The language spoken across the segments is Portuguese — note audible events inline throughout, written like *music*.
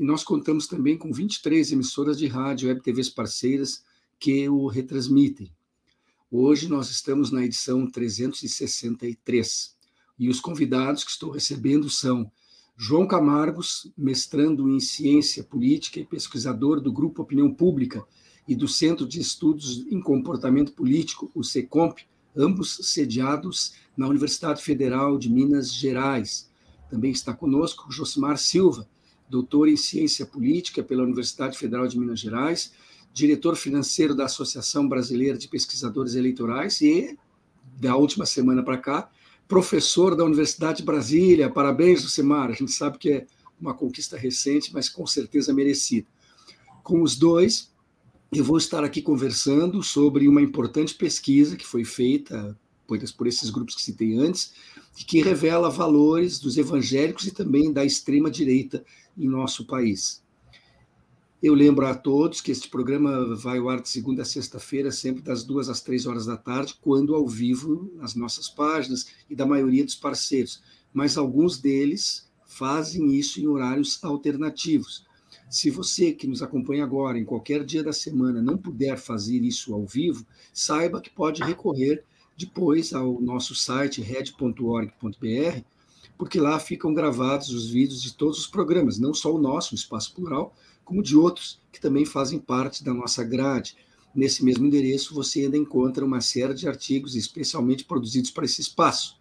e nós contamos também com 23 emissoras de rádio e web TVs parceiras que o retransmitem. Hoje nós estamos na edição 363 e os convidados que estou recebendo são João Camargos, mestrando em Ciência Política e pesquisador do Grupo Opinião Pública e do Centro de Estudos em Comportamento Político, o SECOMP, ambos sediados na Universidade Federal de Minas Gerais. Também está conosco Josimar Silva, doutor em Ciência Política pela Universidade Federal de Minas Gerais, diretor financeiro da Associação Brasileira de Pesquisadores Eleitorais e, da última semana para cá, professor da Universidade de Brasília. Parabéns, Josimar. A gente sabe que é uma conquista recente, mas com certeza merecida. Com os dois, eu vou estar aqui conversando sobre uma importante pesquisa que foi feita por esses grupos que citei antes, e que revela valores dos evangélicos e também da extrema-direita em nosso país. Eu lembro a todos que este programa vai ao ar de segunda a sexta-feira, sempre das duas às três horas da tarde, quando ao vivo nas nossas páginas e da maioria dos parceiros. Mas alguns deles fazem isso em horários alternativos. Se você que nos acompanha agora, em qualquer dia da semana, não puder fazer isso ao vivo, saiba que pode recorrer depois ao nosso site red.org.br porque lá ficam gravados os vídeos de todos os programas, não só o nosso, o Espaço Plural, como de outros que também fazem parte da nossa grade. Nesse mesmo endereço você ainda encontra uma série de artigos especialmente produzidos para esse espaço.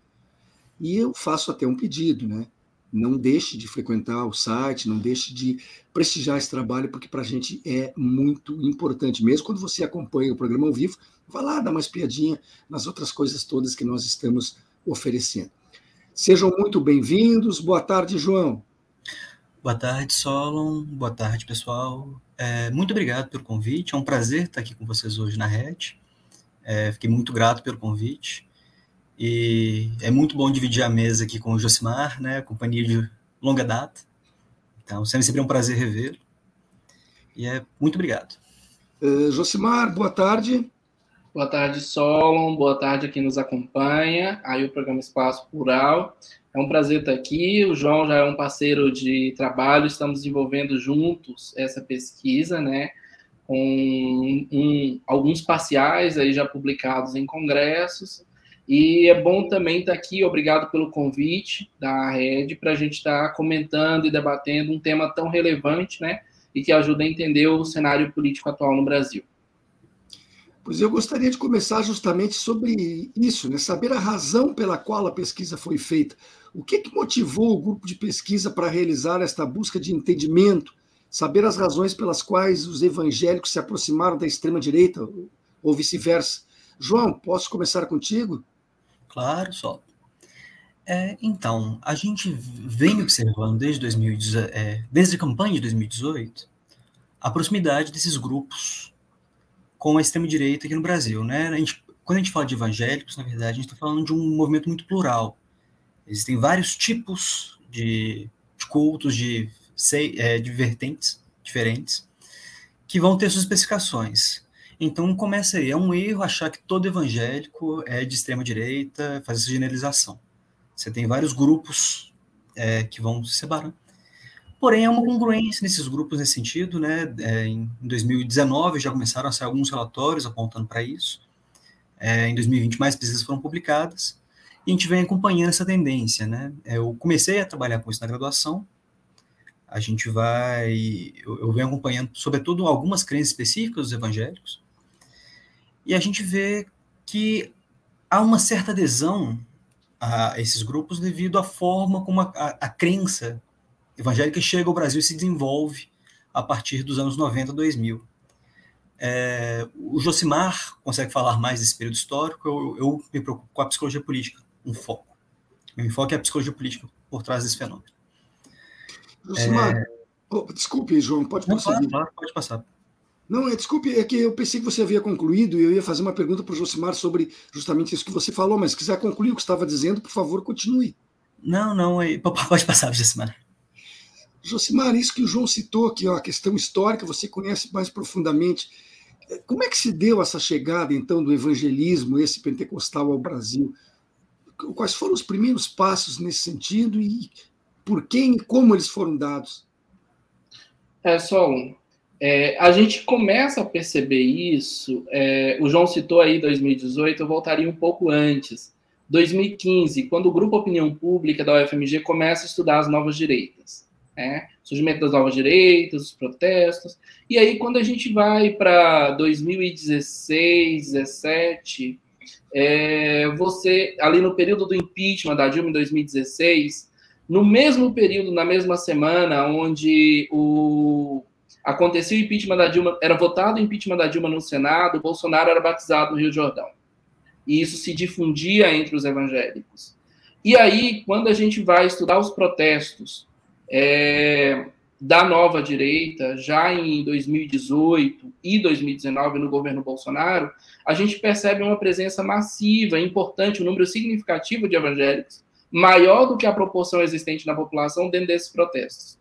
E eu faço até um pedido, né? Não deixe de frequentar o site, não deixe de prestigiar esse trabalho, porque para a gente é muito importante. Mesmo quando você acompanha o programa ao vivo, vá lá dar uma espiadinha nas outras coisas todas que nós estamos oferecendo. Sejam muito bem-vindos. Boa tarde, João. Boa tarde, Solon. Boa tarde, pessoal. É, muito obrigado pelo convite. É um prazer estar aqui com vocês hoje na rede. É, fiquei muito grato pelo convite. E é muito bom dividir a mesa aqui com o Josimar, né, companhia de longa data. Então, sempre é um prazer revê-lo. E é muito obrigado. Uh, Josimar, boa tarde. Boa tarde, Solon. Boa tarde a quem nos acompanha. Aí o programa Espaço Plural. É um prazer estar aqui. O João já é um parceiro de trabalho. Estamos desenvolvendo juntos essa pesquisa, né? Com um, alguns parciais aí já publicados em congressos. E é bom também estar aqui. Obrigado pelo convite da Rede para a gente estar comentando e debatendo um tema tão relevante, né? E que ajuda a entender o cenário político atual no Brasil. Pois eu gostaria de começar justamente sobre isso, né? saber a razão pela qual a pesquisa foi feita. O que, que motivou o grupo de pesquisa para realizar esta busca de entendimento, saber as razões pelas quais os evangélicos se aproximaram da extrema-direita, ou vice-versa. João, posso começar contigo? Claro, só. É, então, a gente vem observando desde, 2018, é, desde a campanha de 2018 a proximidade desses grupos com a extrema-direita aqui no Brasil. Né? A gente, quando a gente fala de evangélicos, na verdade, a gente está falando de um movimento muito plural. Existem vários tipos de, de cultos, de, é, de vertentes diferentes, que vão ter suas especificações. Então, começa aí. É um erro achar que todo evangélico é de extrema-direita, fazer essa generalização. Você tem vários grupos é, que vão se separando. Porém, é uma congruência nesses grupos nesse sentido, né? É, em 2019 já começaram a sair alguns relatórios apontando para isso. É, em 2020 mais pesquisas foram publicadas e a gente vem acompanhando essa tendência, né? É, eu comecei a trabalhar com isso na graduação. A gente vai, eu, eu venho acompanhando, sobretudo, algumas crenças específicas dos evangélicos. E a gente vê que há uma certa adesão a esses grupos devido à forma como a, a, a crença evangélica chega ao Brasil e se desenvolve a partir dos anos 90, 2000. É, o Josimar consegue falar mais desse período histórico, eu, eu me preocupo com a psicologia política, um foco. Meu enfoque é a psicologia política por trás desse fenômeno. Josimar, é... oh, desculpe, João, pode Não, prosseguir. Claro, pode passar. Não, é, desculpe, é que eu pensei que você havia concluído e eu ia fazer uma pergunta para o Josimar sobre justamente isso que você falou, mas se quiser concluir o que estava dizendo, por favor, continue. Não, não, pode passar, Josimar. Josimar, isso que o João citou ó, a questão histórica, você conhece mais profundamente. É, como é que se deu essa chegada, então, do evangelismo, esse pentecostal ao Brasil? Quais foram os primeiros passos nesse sentido e por quem e como eles foram dados? É só um. É, a gente começa a perceber isso. É, o João citou aí 2018, eu voltaria um pouco antes. 2015, quando o Grupo Opinião Pública da UFMG começa a estudar as novas direitas. Né? Surgimento das novas direitas, os protestos. E aí, quando a gente vai para 2016, 2017, é, você, ali no período do impeachment da Dilma em 2016, no mesmo período, na mesma semana, onde o Aconteceu o impeachment da Dilma, era votado o impeachment da Dilma no Senado, Bolsonaro era batizado no Rio Jordão. E isso se difundia entre os evangélicos. E aí, quando a gente vai estudar os protestos é, da nova direita, já em 2018 e 2019, no governo Bolsonaro, a gente percebe uma presença massiva, importante, um número significativo de evangélicos, maior do que a proporção existente na população dentro desses protestos.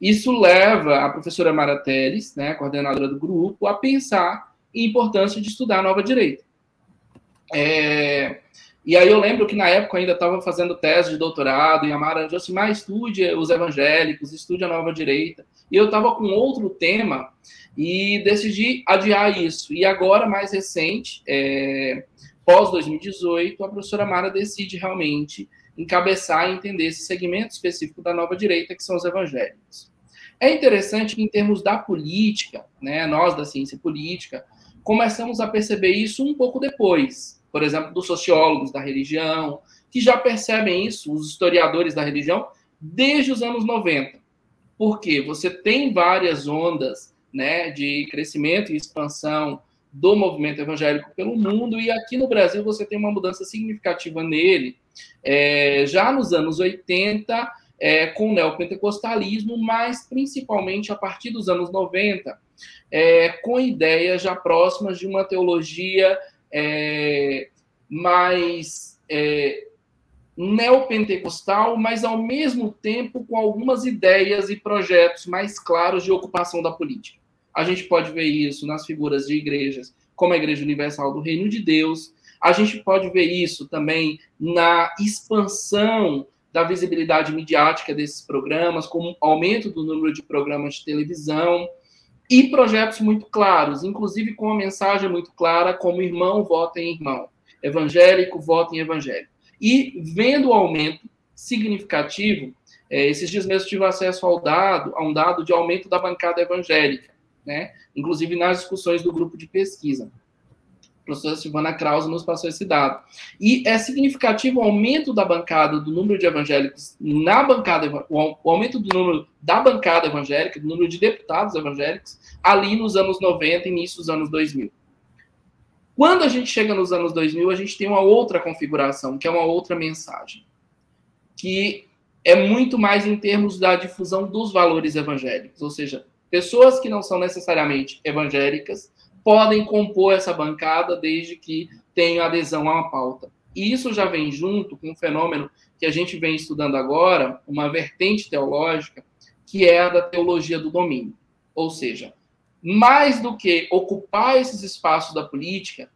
Isso leva a professora Mara Teles, né, coordenadora do grupo, a pensar em importância de estudar a nova direita. É, e aí eu lembro que na época eu ainda estava fazendo tese de doutorado, e a Mara disse assim, mas estude os evangélicos, estude a nova direita. E eu estava com outro tema e decidi adiar isso. E agora, mais recente, é, pós-2018, a professora Mara decide realmente encabeçar e entender esse segmento específico da nova direita, que são os evangélicos. É interessante que, em termos da política, né, nós da ciência política, começamos a perceber isso um pouco depois. Por exemplo, dos sociólogos da religião, que já percebem isso, os historiadores da religião, desde os anos 90. Porque você tem várias ondas né, de crescimento e expansão do movimento evangélico pelo mundo, e aqui no Brasil você tem uma mudança significativa nele, é, já nos anos 80, é, com o neopentecostalismo, mas principalmente a partir dos anos 90, é, com ideias já próximas de uma teologia é, mais é, neopentecostal, mas ao mesmo tempo com algumas ideias e projetos mais claros de ocupação da política. A gente pode ver isso nas figuras de igrejas, como a Igreja Universal do Reino de Deus. A gente pode ver isso também na expansão da visibilidade midiática desses programas, com aumento do número de programas de televisão e projetos muito claros, inclusive com uma mensagem muito clara, como irmão vota em irmão, evangélico vota em evangélico. E vendo o aumento significativo, é, esses dias mesmo tive acesso ao dado, a um dado de aumento da bancada evangélica né? inclusive nas discussões do grupo de pesquisa. Professora Silvana Krause nos passou esse dado. E é significativo o aumento da bancada, do número de evangélicos na bancada, o aumento do número da bancada evangélica, do número de deputados evangélicos, ali nos anos 90 início dos anos 2000. Quando a gente chega nos anos 2000, a gente tem uma outra configuração, que é uma outra mensagem, que é muito mais em termos da difusão dos valores evangélicos, ou seja, Pessoas que não são necessariamente evangélicas podem compor essa bancada desde que tenham adesão a uma pauta. E isso já vem junto com um fenômeno que a gente vem estudando agora, uma vertente teológica, que é a da teologia do domínio. Ou seja, mais do que ocupar esses espaços da política,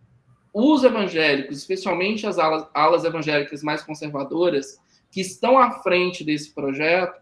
os evangélicos, especialmente as alas, alas evangélicas mais conservadoras, que estão à frente desse projeto,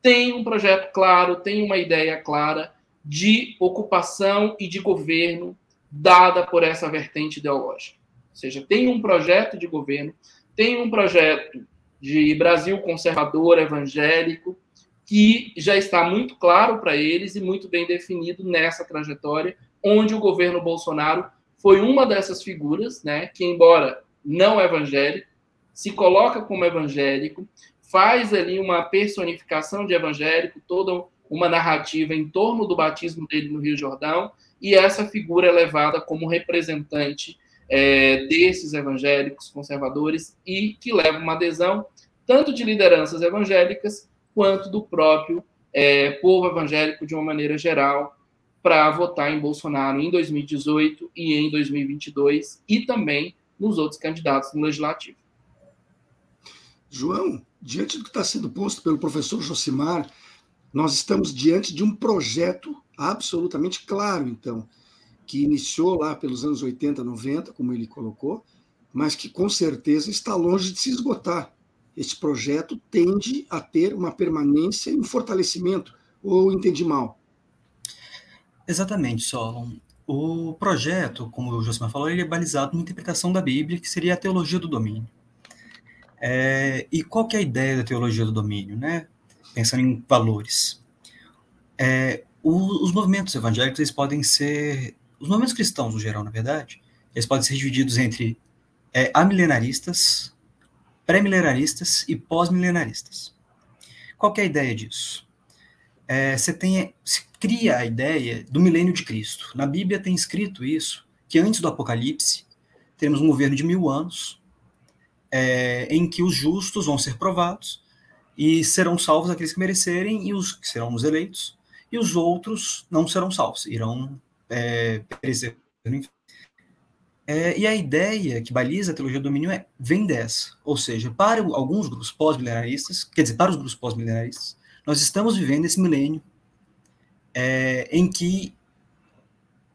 tem um projeto claro, tem uma ideia clara de ocupação e de governo dada por essa vertente ideológica. Ou seja, tem um projeto de governo, tem um projeto de Brasil conservador, evangélico, que já está muito claro para eles e muito bem definido nessa trajetória, onde o governo Bolsonaro foi uma dessas figuras, né, que embora não evangélico, se coloca como evangélico, faz ali uma personificação de evangélico, toda uma narrativa em torno do batismo dele no Rio Jordão, e essa figura é levada como representante é, desses evangélicos conservadores e que leva uma adesão tanto de lideranças evangélicas quanto do próprio é, povo evangélico de uma maneira geral, para votar em Bolsonaro em 2018 e em 2022 e também nos outros candidatos no legislativo. João, diante do que está sendo posto pelo professor Josimar, nós estamos diante de um projeto absolutamente claro, então, que iniciou lá pelos anos 80, 90, como ele colocou, mas que com certeza está longe de se esgotar. Este projeto tende a ter uma permanência e um fortalecimento, ou entendi mal? Exatamente, Solon. O projeto, como o Josimar falou, ele é balizado numa interpretação da Bíblia, que seria a teologia do domínio. É, e qual que é a ideia da teologia do domínio, né? Pensando em valores. É, o, os movimentos evangélicos eles podem ser, os movimentos cristãos no geral, na verdade, eles podem ser divididos entre é, amilenaristas, pré-milenaristas e pós-milenaristas. Qual é a ideia disso? É, você tem, se cria a ideia do milênio de Cristo. Na Bíblia tem escrito isso, que antes do Apocalipse teremos um governo de mil anos, é, em que os justos vão ser provados e serão salvos aqueles que merecerem e os que serão os eleitos, e os outros não serão salvos, irão é, perecer. É, e a ideia que baliza a teologia do domínio é, vem dessa. Ou seja, para alguns grupos pós-milenaristas, quer dizer, para os grupos pós-milenaristas, nós estamos vivendo esse milênio é, em que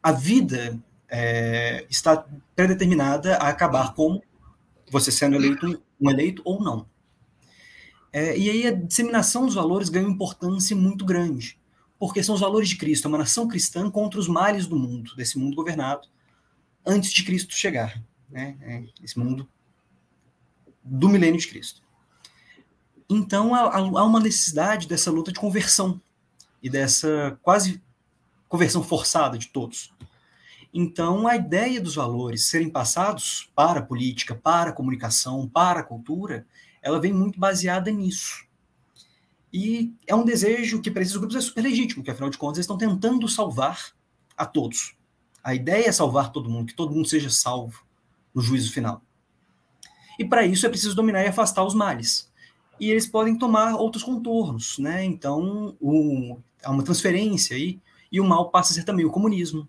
a vida é, está predeterminada a acabar com você sendo eleito um eleito ou não. É, e aí a disseminação dos valores ganha importância muito grande, porque são os valores de Cristo, é uma nação cristã contra os males do mundo, desse mundo governado antes de Cristo chegar, né? É, esse mundo do milênio de Cristo. Então há, há uma necessidade dessa luta de conversão e dessa quase conversão forçada de todos. Então, a ideia dos valores serem passados para a política, para a comunicação, para a cultura, ela vem muito baseada nisso. E é um desejo que para esses grupos é super legítimo, que afinal de contas eles estão tentando salvar a todos. A ideia é salvar todo mundo, que todo mundo seja salvo no juízo final. E para isso é preciso dominar e afastar os males. E eles podem tomar outros contornos, né? Então, o, há uma transferência aí, e o mal passa a ser também o comunismo,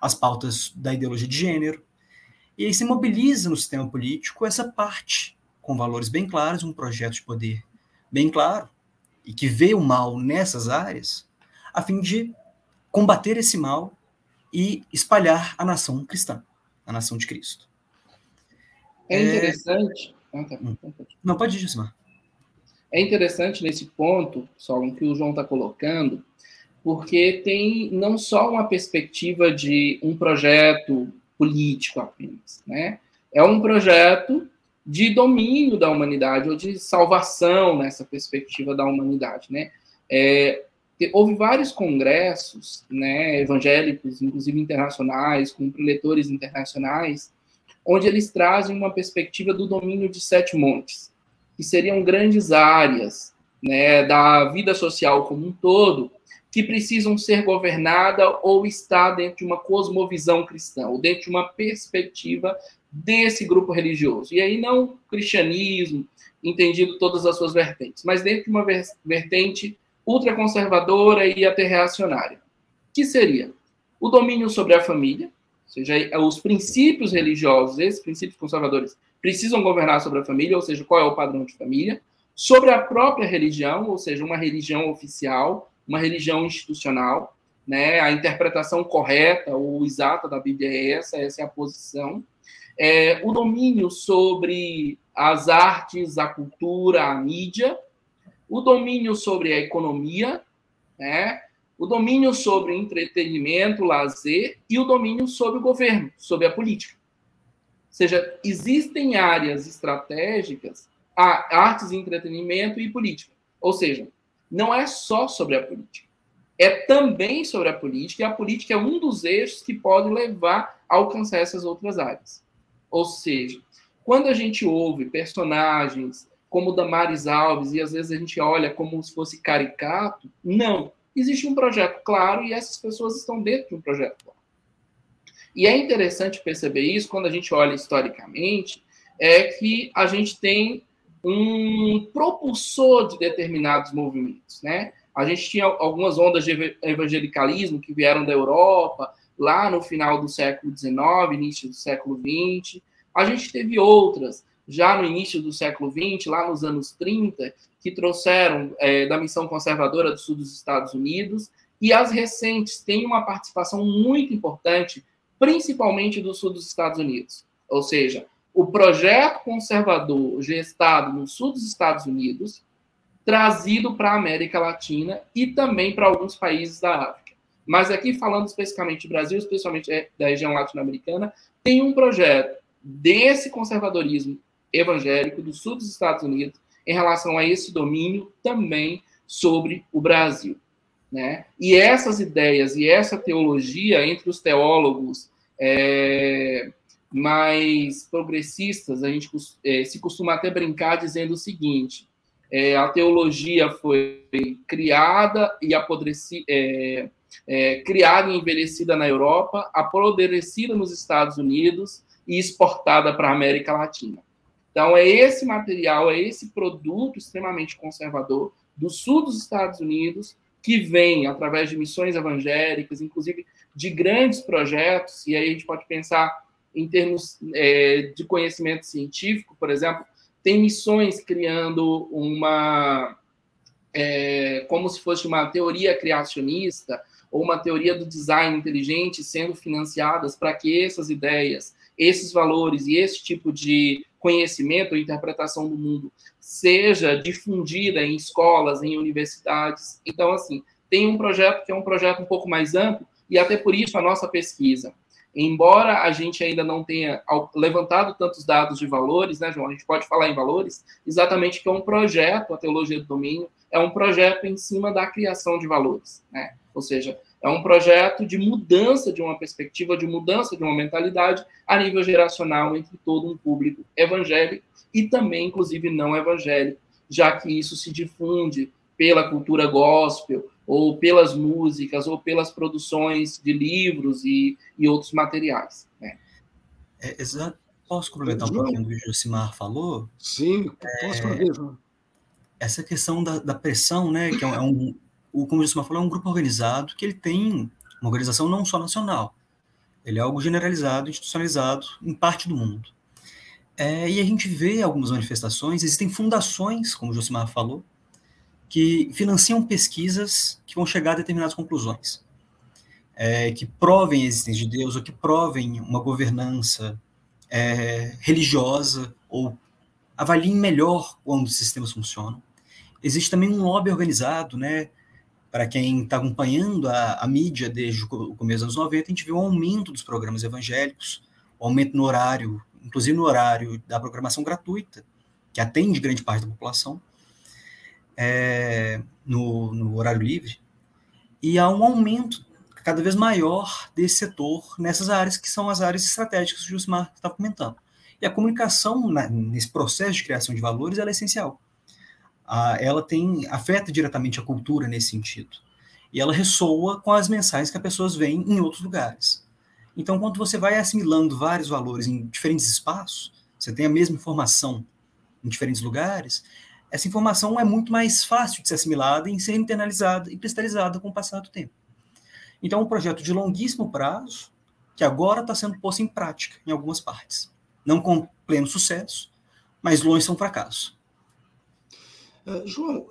as pautas da ideologia de gênero. E aí se mobiliza no sistema político essa parte, com valores bem claros, um projeto de poder bem claro, e que vê o mal nessas áreas, a fim de combater esse mal e espalhar a nação cristã, a nação de Cristo. É interessante. É... Ah, tá. Hum. Não, pode ir, Gismar. É interessante nesse ponto, só o que o João está colocando, porque tem não só uma perspectiva de um projeto político apenas, né? É um projeto de domínio da humanidade ou de salvação nessa perspectiva da humanidade, né? É, houve vários congressos né, evangélicos, inclusive internacionais, com preletores internacionais, onde eles trazem uma perspectiva do domínio de sete montes, que seriam grandes áreas né, da vida social como um todo, que precisam ser governada ou estar dentro de uma cosmovisão cristã, ou dentro de uma perspectiva desse grupo religioso. E aí não cristianismo, entendido todas as suas vertentes, mas dentro de uma vertente ultraconservadora e até reacionária, que seria o domínio sobre a família, ou seja, os princípios religiosos, esses princípios conservadores, precisam governar sobre a família, ou seja, qual é o padrão de família, sobre a própria religião, ou seja, uma religião oficial, uma religião institucional, né? A interpretação correta ou exata da Bíblia é essa, essa é a posição. É, o domínio sobre as artes, a cultura, a mídia, o domínio sobre a economia, né? o domínio sobre entretenimento, lazer e o domínio sobre o governo, sobre a política. Ou seja, existem áreas estratégicas, artes, entretenimento e política. Ou seja, não é só sobre a política. É também sobre a política, e a política é um dos eixos que pode levar a alcançar essas outras áreas. Ou seja, quando a gente ouve personagens como Damares Alves, e às vezes a gente olha como se fosse caricato. Não. Existe um projeto claro e essas pessoas estão dentro de um projeto claro. E é interessante perceber isso quando a gente olha historicamente, é que a gente tem um propulsor de determinados movimentos, né? A gente tinha algumas ondas de evangelicalismo que vieram da Europa, lá no final do século XIX, início do século XX. A gente teve outras, já no início do século XX, lá nos anos 30, que trouxeram é, da missão conservadora do sul dos Estados Unidos, e as recentes têm uma participação muito importante, principalmente do sul dos Estados Unidos. Ou seja, o projeto conservador gestado no sul dos Estados Unidos, trazido para a América Latina e também para alguns países da África. Mas aqui, falando especificamente do Brasil, especialmente é, da região latino-americana, tem um projeto desse conservadorismo evangélico do sul dos Estados Unidos em relação a esse domínio também sobre o Brasil. Né? E essas ideias e essa teologia entre os teólogos é, mais progressistas, a gente é, se costuma até brincar dizendo o seguinte: é, a teologia foi criada e apodrecida, é, criada e envelhecida na Europa, apodrecida nos Estados Unidos e exportada para a América Latina. Então, é esse material, é esse produto extremamente conservador do sul dos Estados Unidos que vem através de missões evangélicas, inclusive de grandes projetos, e aí a gente pode pensar em termos é, de conhecimento científico, por exemplo, tem missões criando uma. É, como se fosse uma teoria criacionista ou uma teoria do design inteligente sendo financiadas para que essas ideias, esses valores e esse tipo de conhecimento ou interpretação do mundo seja difundida em escolas, em universidades. Então, assim, tem um projeto que é um projeto um pouco mais amplo, e até por isso a nossa pesquisa embora a gente ainda não tenha levantado tantos dados de valores, né, João? A gente pode falar em valores, exatamente que é um projeto, a teologia do domínio, é um projeto em cima da criação de valores, né? Ou seja, é um projeto de mudança de uma perspectiva, de mudança de uma mentalidade a nível geracional entre todo um público evangélico e também, inclusive, não evangélico, já que isso se difunde pela cultura gospel, ou pelas músicas, ou pelas produções de livros e, e outros materiais. Né? É, exato. Posso complementar um pouquinho do que o Josimar falou? Sim, posso é, Essa questão da, da, pressão, né, que é um, é um o, como Josimar falou, é um grupo organizado que ele tem uma organização não só nacional, ele é algo generalizado, institucionalizado em parte do mundo. É, e a gente vê algumas manifestações, existem fundações, como o Josimar falou, que financiam pesquisas que vão chegar a determinadas conclusões, é, que provem a existência de Deus ou que provem uma governança é, religiosa ou avaliem melhor como os sistemas funcionam. Existe também um lobby organizado, né? Para quem está acompanhando a, a, mídia desde o começo dos anos 90, a gente viu um aumento dos programas evangélicos, um aumento no horário, inclusive no horário da programação gratuita, que atende grande parte da população, é, no, no horário livre, e há um aumento cada vez maior desse setor nessas áreas que são as áreas estratégicas que o Jusmar estava comentando. E a comunicação né, nesse processo de criação de valores é essencial. Ela tem afeta diretamente a cultura nesse sentido. E ela ressoa com as mensagens que as pessoas veem em outros lugares. Então, quando você vai assimilando vários valores em diferentes espaços, você tem a mesma informação em diferentes lugares, essa informação é muito mais fácil de ser assimilada e ser internalizada e cristalizada com o passar do tempo. Então, é um projeto de longuíssimo prazo, que agora está sendo posto em prática em algumas partes. Não com pleno sucesso, mas longe são fracassos. Uh, João,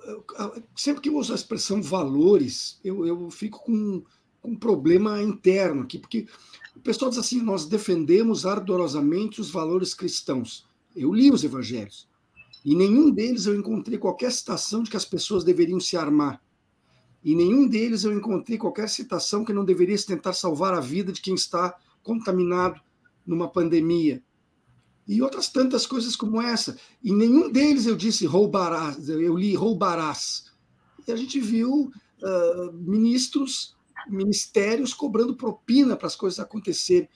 sempre que eu uso a expressão valores, eu, eu fico com, com um problema interno aqui, porque o pessoal diz assim: nós defendemos ardorosamente os valores cristãos. Eu li os evangelhos. Em nenhum deles eu encontrei qualquer citação de que as pessoas deveriam se armar. Em nenhum deles eu encontrei qualquer citação que não deveria tentar salvar a vida de quem está contaminado numa pandemia. E outras tantas coisas como essa. Em nenhum deles eu disse roubarás, eu li roubarás. E a gente viu uh, ministros, ministérios cobrando propina para as coisas acontecerem.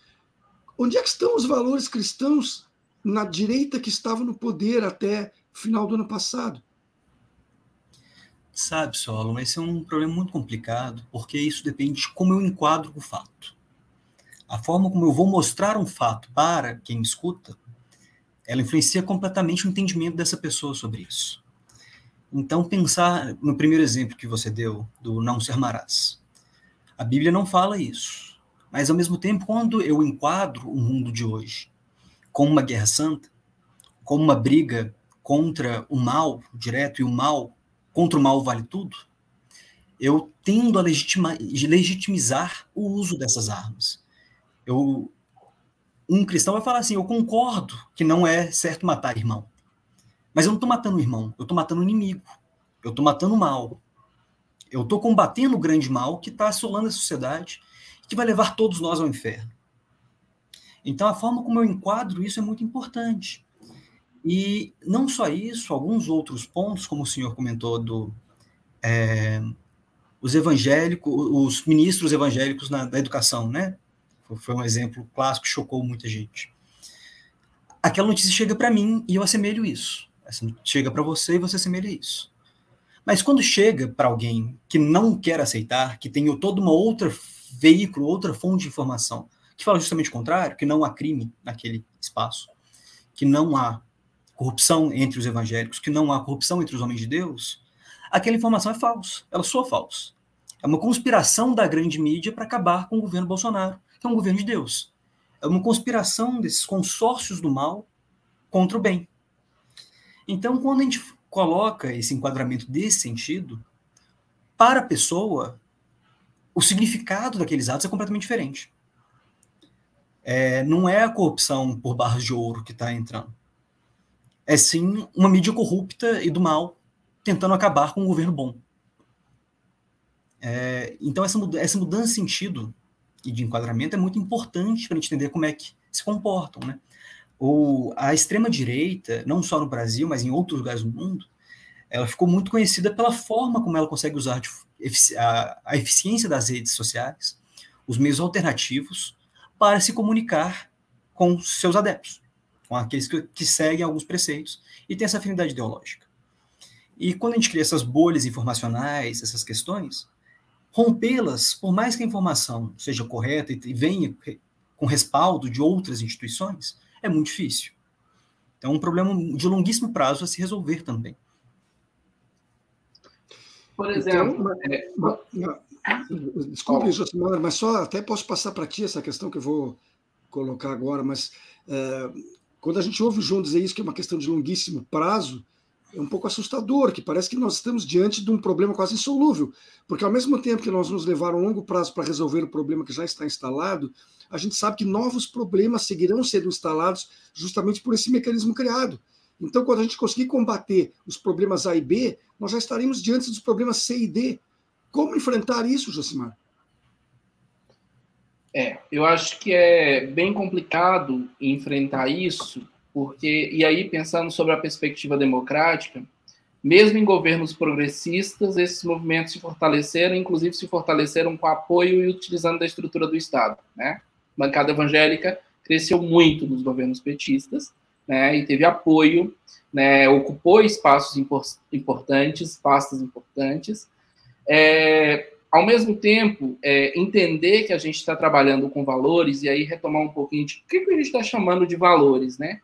Onde é que estão os valores cristãos na direita que estava no poder até final do ano passado. Sabe, Solon, esse é um problema muito complicado, porque isso depende de como eu enquadro o fato. A forma como eu vou mostrar um fato para quem escuta, ela influencia completamente o entendimento dessa pessoa sobre isso. Então, pensar no primeiro exemplo que você deu, do não ser marás. A Bíblia não fala isso. Mas, ao mesmo tempo, quando eu enquadro o mundo de hoje como uma guerra santa, como uma briga contra o mal direto e o mal, contra o mal vale tudo, eu tendo a legitima, legitimizar o uso dessas armas. Eu, um cristão vai falar assim: eu concordo que não é certo matar irmão. Mas eu não estou matando o irmão, eu estou matando o inimigo. Eu estou matando o mal. Eu estou combatendo o grande mal que está assolando a sociedade, que vai levar todos nós ao inferno. Então, a forma como eu enquadro isso é muito importante. E não só isso, alguns outros pontos, como o senhor comentou, do é, os evangélicos, os ministros evangélicos na, na educação, né? Foi um exemplo clássico chocou muita gente. Aquela notícia chega para mim e eu assemelho isso. Chega para você e você assemelha isso. Mas quando chega para alguém que não quer aceitar, que tem todo uma outra veículo, outra fonte de informação, que fala justamente o contrário, que não há crime naquele espaço, que não há corrupção entre os evangélicos, que não há corrupção entre os homens de Deus, aquela informação é falsa, ela soa falsa. É uma conspiração da grande mídia para acabar com o governo Bolsonaro, que é um governo de Deus. É uma conspiração desses consórcios do mal contra o bem. Então, quando a gente coloca esse enquadramento desse sentido, para a pessoa, o significado daqueles atos é completamente diferente. É, não é a corrupção por barras de ouro que está entrando. É sim uma mídia corrupta e do mal tentando acabar com um governo bom. É, então, essa, essa mudança de sentido e de enquadramento é muito importante para entender como é que se comportam. Né? ou a extrema-direita, não só no Brasil, mas em outros lugares do mundo, ela ficou muito conhecida pela forma como ela consegue usar a eficiência das redes sociais, os meios alternativos, para se comunicar com seus adeptos, com aqueles que, que seguem alguns preceitos e têm essa afinidade ideológica. E quando a gente cria essas bolhas informacionais, essas questões, rompê-las, por mais que a informação seja correta e venha com respaldo de outras instituições, é muito difícil. Então, um problema de longuíssimo prazo a se resolver também. Por exemplo. Então, é... Desculpe, Josimar, mas só até posso passar para ti essa questão que eu vou colocar agora, mas é, quando a gente ouve o João dizer isso, que é uma questão de longuíssimo prazo, é um pouco assustador, que parece que nós estamos diante de um problema quase insolúvel, porque ao mesmo tempo que nós nos levar um longo prazo para resolver o problema que já está instalado, a gente sabe que novos problemas seguirão sendo instalados justamente por esse mecanismo criado. Então, quando a gente conseguir combater os problemas A e B, nós já estaremos diante dos problemas C e D. Como enfrentar isso, Josimar? É, eu acho que é bem complicado enfrentar isso, porque, e aí pensando sobre a perspectiva democrática, mesmo em governos progressistas, esses movimentos se fortaleceram, inclusive se fortaleceram com apoio e utilizando da estrutura do Estado, né? bancada evangélica cresceu muito nos governos petistas, né, e teve apoio, né, ocupou espaços importantes, pastas importantes. É, ao mesmo tempo, é, entender que a gente está trabalhando com valores, e aí retomar um pouquinho de o que, que a gente está chamando de valores, né?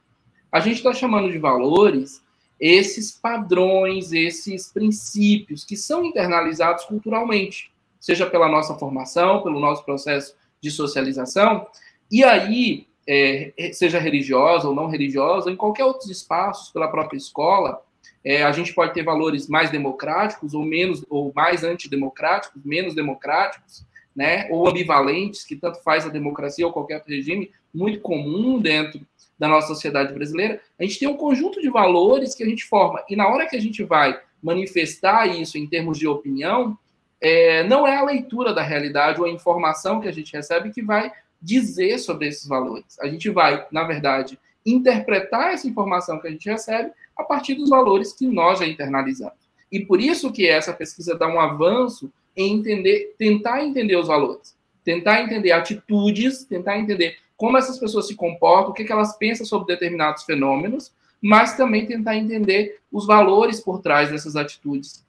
A gente está chamando de valores esses padrões, esses princípios que são internalizados culturalmente, seja pela nossa formação, pelo nosso processo de socialização, e aí, é, seja religiosa ou não religiosa, em qualquer outros espaços, pela própria escola, é, a gente pode ter valores mais democráticos ou menos ou mais antidemocráticos, menos democráticos, né, ou ambivalentes, que tanto faz a democracia ou qualquer outro regime, muito comum dentro da nossa sociedade brasileira. A gente tem um conjunto de valores que a gente forma, e na hora que a gente vai manifestar isso em termos de opinião, é, não é a leitura da realidade ou a informação que a gente recebe que vai dizer sobre esses valores. A gente vai, na verdade, interpretar essa informação que a gente recebe a partir dos valores que nós já internalizamos. E por isso que essa pesquisa dá um avanço em entender, tentar entender os valores, tentar entender atitudes, tentar entender como essas pessoas se comportam, o que, que elas pensam sobre determinados fenômenos, mas também tentar entender os valores por trás dessas atitudes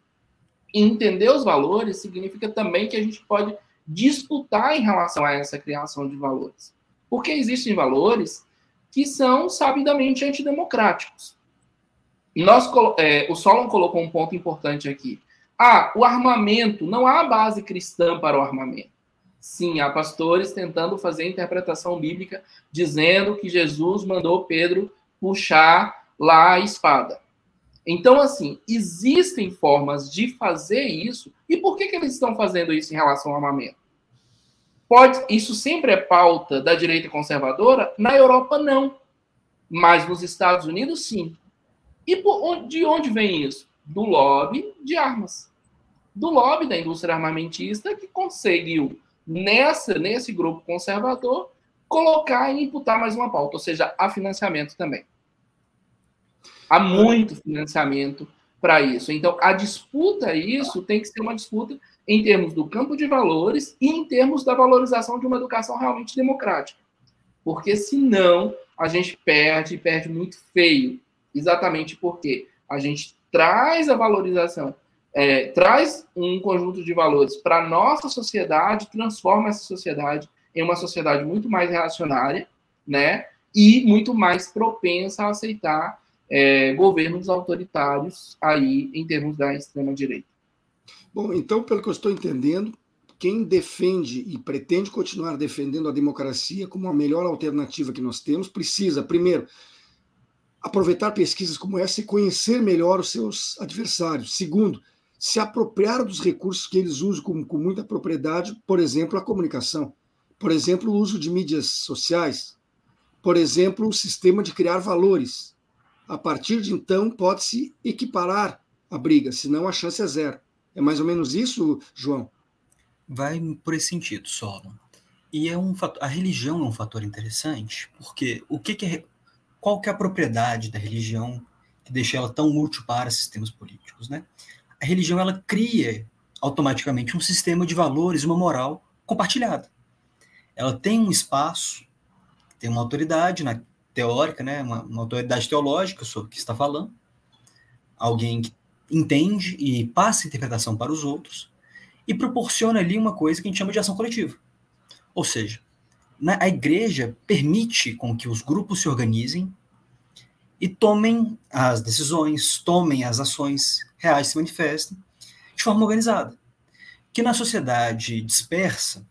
e entender os valores significa também que a gente pode disputar em relação a essa criação de valores. Porque existem valores que são sabidamente antidemocráticos. nós, é, o Solon colocou um ponto importante aqui. Ah, o armamento, não há base cristã para o armamento. Sim, há pastores tentando fazer interpretação bíblica, dizendo que Jesus mandou Pedro puxar lá a espada. Então, assim, existem formas de fazer isso. E por que, que eles estão fazendo isso em relação ao armamento? Pode, isso sempre é pauta da direita conservadora? Na Europa, não. Mas nos Estados Unidos, sim. E por, de onde vem isso? Do lobby de armas. Do lobby da indústria armamentista que conseguiu, nessa, nesse grupo conservador, colocar e imputar mais uma pauta, ou seja, há financiamento também. Há muito financiamento para isso. Então, a disputa isso tem que ser uma disputa em termos do campo de valores e em termos da valorização de uma educação realmente democrática. Porque senão a gente perde, perde muito feio. Exatamente porque a gente traz a valorização, é, traz um conjunto de valores para nossa sociedade, transforma essa sociedade em uma sociedade muito mais reacionária, né? E muito mais propensa a aceitar é, governos autoritários aí em termos da extrema-direita. Bom, então, pelo que eu estou entendendo, quem defende e pretende continuar defendendo a democracia como a melhor alternativa que nós temos, precisa, primeiro, aproveitar pesquisas como essa e conhecer melhor os seus adversários. Segundo, se apropriar dos recursos que eles usam com, com muita propriedade, por exemplo, a comunicação, por exemplo, o uso de mídias sociais, por exemplo, o sistema de criar valores. A partir de então, pode-se equiparar a briga, senão a chance é zero. É mais ou menos isso, João? Vai por esse sentido, Solon. E é um a religião é um fator interessante, porque o que, que é, qual que é a propriedade da religião que deixa ela tão útil para sistemas políticos, né? A religião ela cria automaticamente um sistema de valores, uma moral compartilhada. Ela tem um espaço, tem uma autoridade na teórica, né, uma, uma autoridade teológica sobre o que está falando, alguém que entende e passa a interpretação para os outros e proporciona ali uma coisa que a gente chama de ação coletiva. Ou seja, a igreja permite com que os grupos se organizem e tomem as decisões, tomem as ações reais, se manifestem de forma organizada. Que na sociedade dispersa,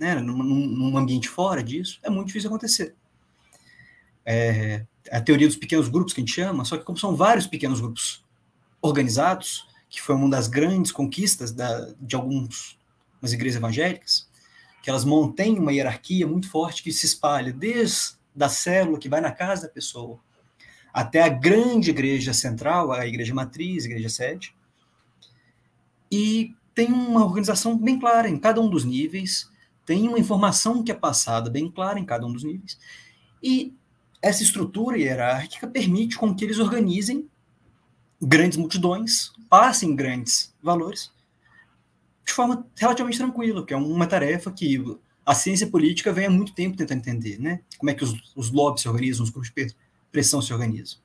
né, num, num ambiente fora disso, é muito difícil acontecer. É, a teoria dos pequenos grupos que a gente chama, só que como são vários pequenos grupos organizados, que foi uma das grandes conquistas da, de algumas igrejas evangélicas, que elas mantêm uma hierarquia muito forte que se espalha desde da célula que vai na casa da pessoa até a grande igreja central, a igreja matriz, a igreja sede, e tem uma organização bem clara em cada um dos níveis, tem uma informação que é passada bem clara em cada um dos níveis, e essa estrutura hierárquica permite com que eles organizem grandes multidões, passem grandes valores de forma relativamente tranquila, que é uma tarefa que a ciência política vem há muito tempo tentando entender, né? Como é que os, os lobbies se organizam, os grupos de pressão se organizam.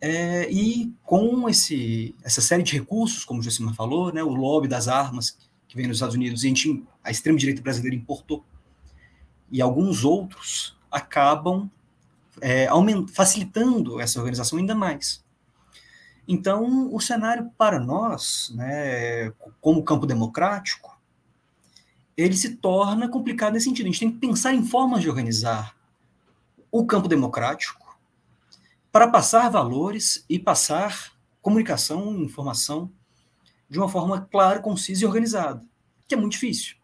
É, e com esse, essa série de recursos, como o Jacima falou, né, o lobby das armas que vem nos Estados Unidos, a, gente, a extrema-direita brasileira importou, e alguns outros acabam é, facilitando essa organização ainda mais. Então, o cenário para nós, né, como campo democrático, ele se torna complicado nesse sentido. A gente tem que pensar em formas de organizar o campo democrático para passar valores e passar comunicação, informação de uma forma clara, concisa e organizada, que é muito difícil.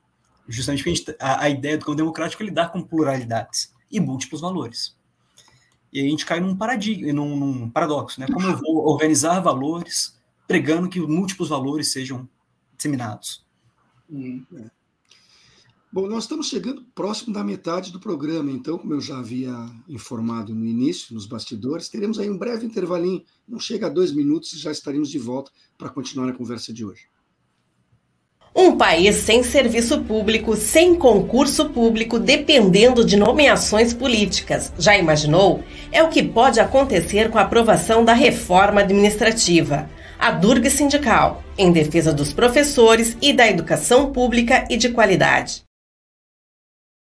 Justamente a, a, a ideia do campo democrático é lidar com pluralidades e múltiplos valores. E a gente cai num paradigma, num, num paradoxo, né? Como eu vou organizar valores pregando que múltiplos valores sejam disseminados. Hum, é. Bom, nós estamos chegando próximo da metade do programa, então, como eu já havia informado no início, nos bastidores, teremos aí um breve intervalinho, não chega a dois minutos e já estaremos de volta para continuar a conversa de hoje. Um país sem serviço público, sem concurso público, dependendo de nomeações políticas. Já imaginou? É o que pode acontecer com a aprovação da reforma administrativa. A Durga Sindical, em defesa dos professores e da educação pública e de qualidade.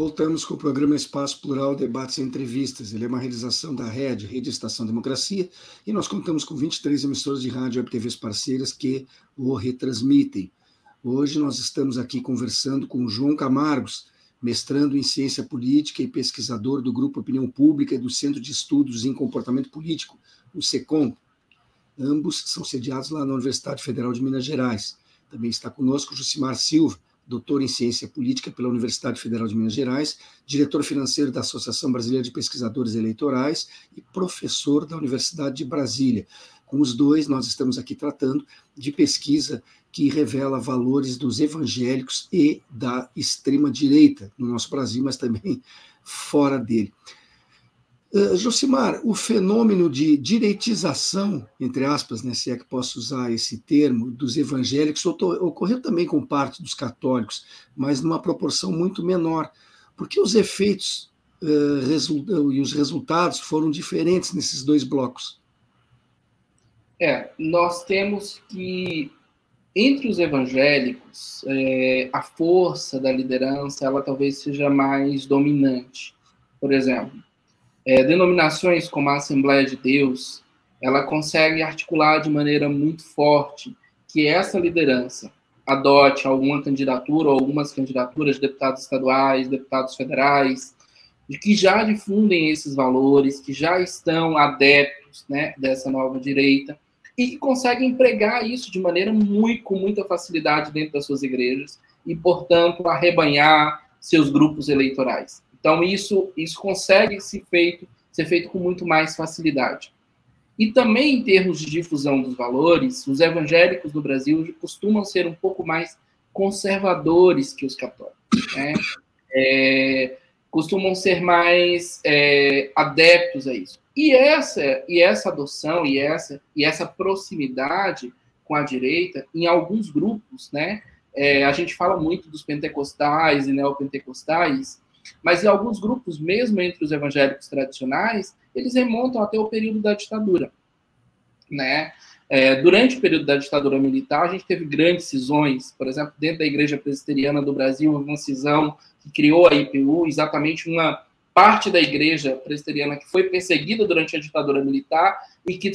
Voltamos com o programa Espaço Plural Debates e Entrevistas. Ele é uma realização da RED, Rede Estação Democracia, e nós contamos com 23 emissoras de rádio e TVs parceiras que o retransmitem. Hoje nós estamos aqui conversando com João Camargos, mestrando em Ciência Política e pesquisador do Grupo Opinião Pública e do Centro de Estudos em Comportamento Político, o SECOM. Ambos são sediados lá na Universidade Federal de Minas Gerais. Também está conosco Jucimar Silva, doutor em ciência política pela Universidade Federal de Minas Gerais, diretor financeiro da Associação Brasileira de Pesquisadores Eleitorais e professor da Universidade de Brasília. Com os dois, nós estamos aqui tratando de pesquisa que revela valores dos evangélicos e da extrema-direita no nosso Brasil, mas também fora dele. Uh, Josimar, o fenômeno de direitização, entre aspas, né, se é que posso usar esse termo, dos evangélicos ocorreu também com parte dos católicos, mas numa proporção muito menor, porque os efeitos uh, e os resultados foram diferentes nesses dois blocos. É, nós temos que entre os evangélicos é, a força da liderança ela talvez seja mais dominante. Por exemplo, é, denominações como a Assembleia de Deus, ela consegue articular de maneira muito forte que essa liderança adote alguma candidatura ou algumas candidaturas de deputados estaduais, deputados federais, de que já difundem esses valores, que já estão adeptos né, dessa nova direita e que conseguem empregar isso de maneira muito, com muita facilidade dentro das suas igrejas e, portanto, arrebanhar seus grupos eleitorais. Então, isso, isso consegue ser feito, ser feito com muito mais facilidade. E também, em termos de difusão dos valores, os evangélicos do Brasil costumam ser um pouco mais conservadores que os católicos. Né? É, costumam ser mais é, adeptos a isso. E essa, e essa adoção e essa, e essa proximidade com a direita, em alguns grupos, né? É, a gente fala muito dos pentecostais e neopentecostais, mas em alguns grupos, mesmo entre os evangélicos tradicionais, eles remontam até o período da ditadura. Né? É, durante o período da ditadura militar, a gente teve grandes cisões, por exemplo, dentro da Igreja Presbiteriana do Brasil, uma cisão que criou a IPU, exatamente uma parte da Igreja Presbiteriana que foi perseguida durante a ditadura militar e que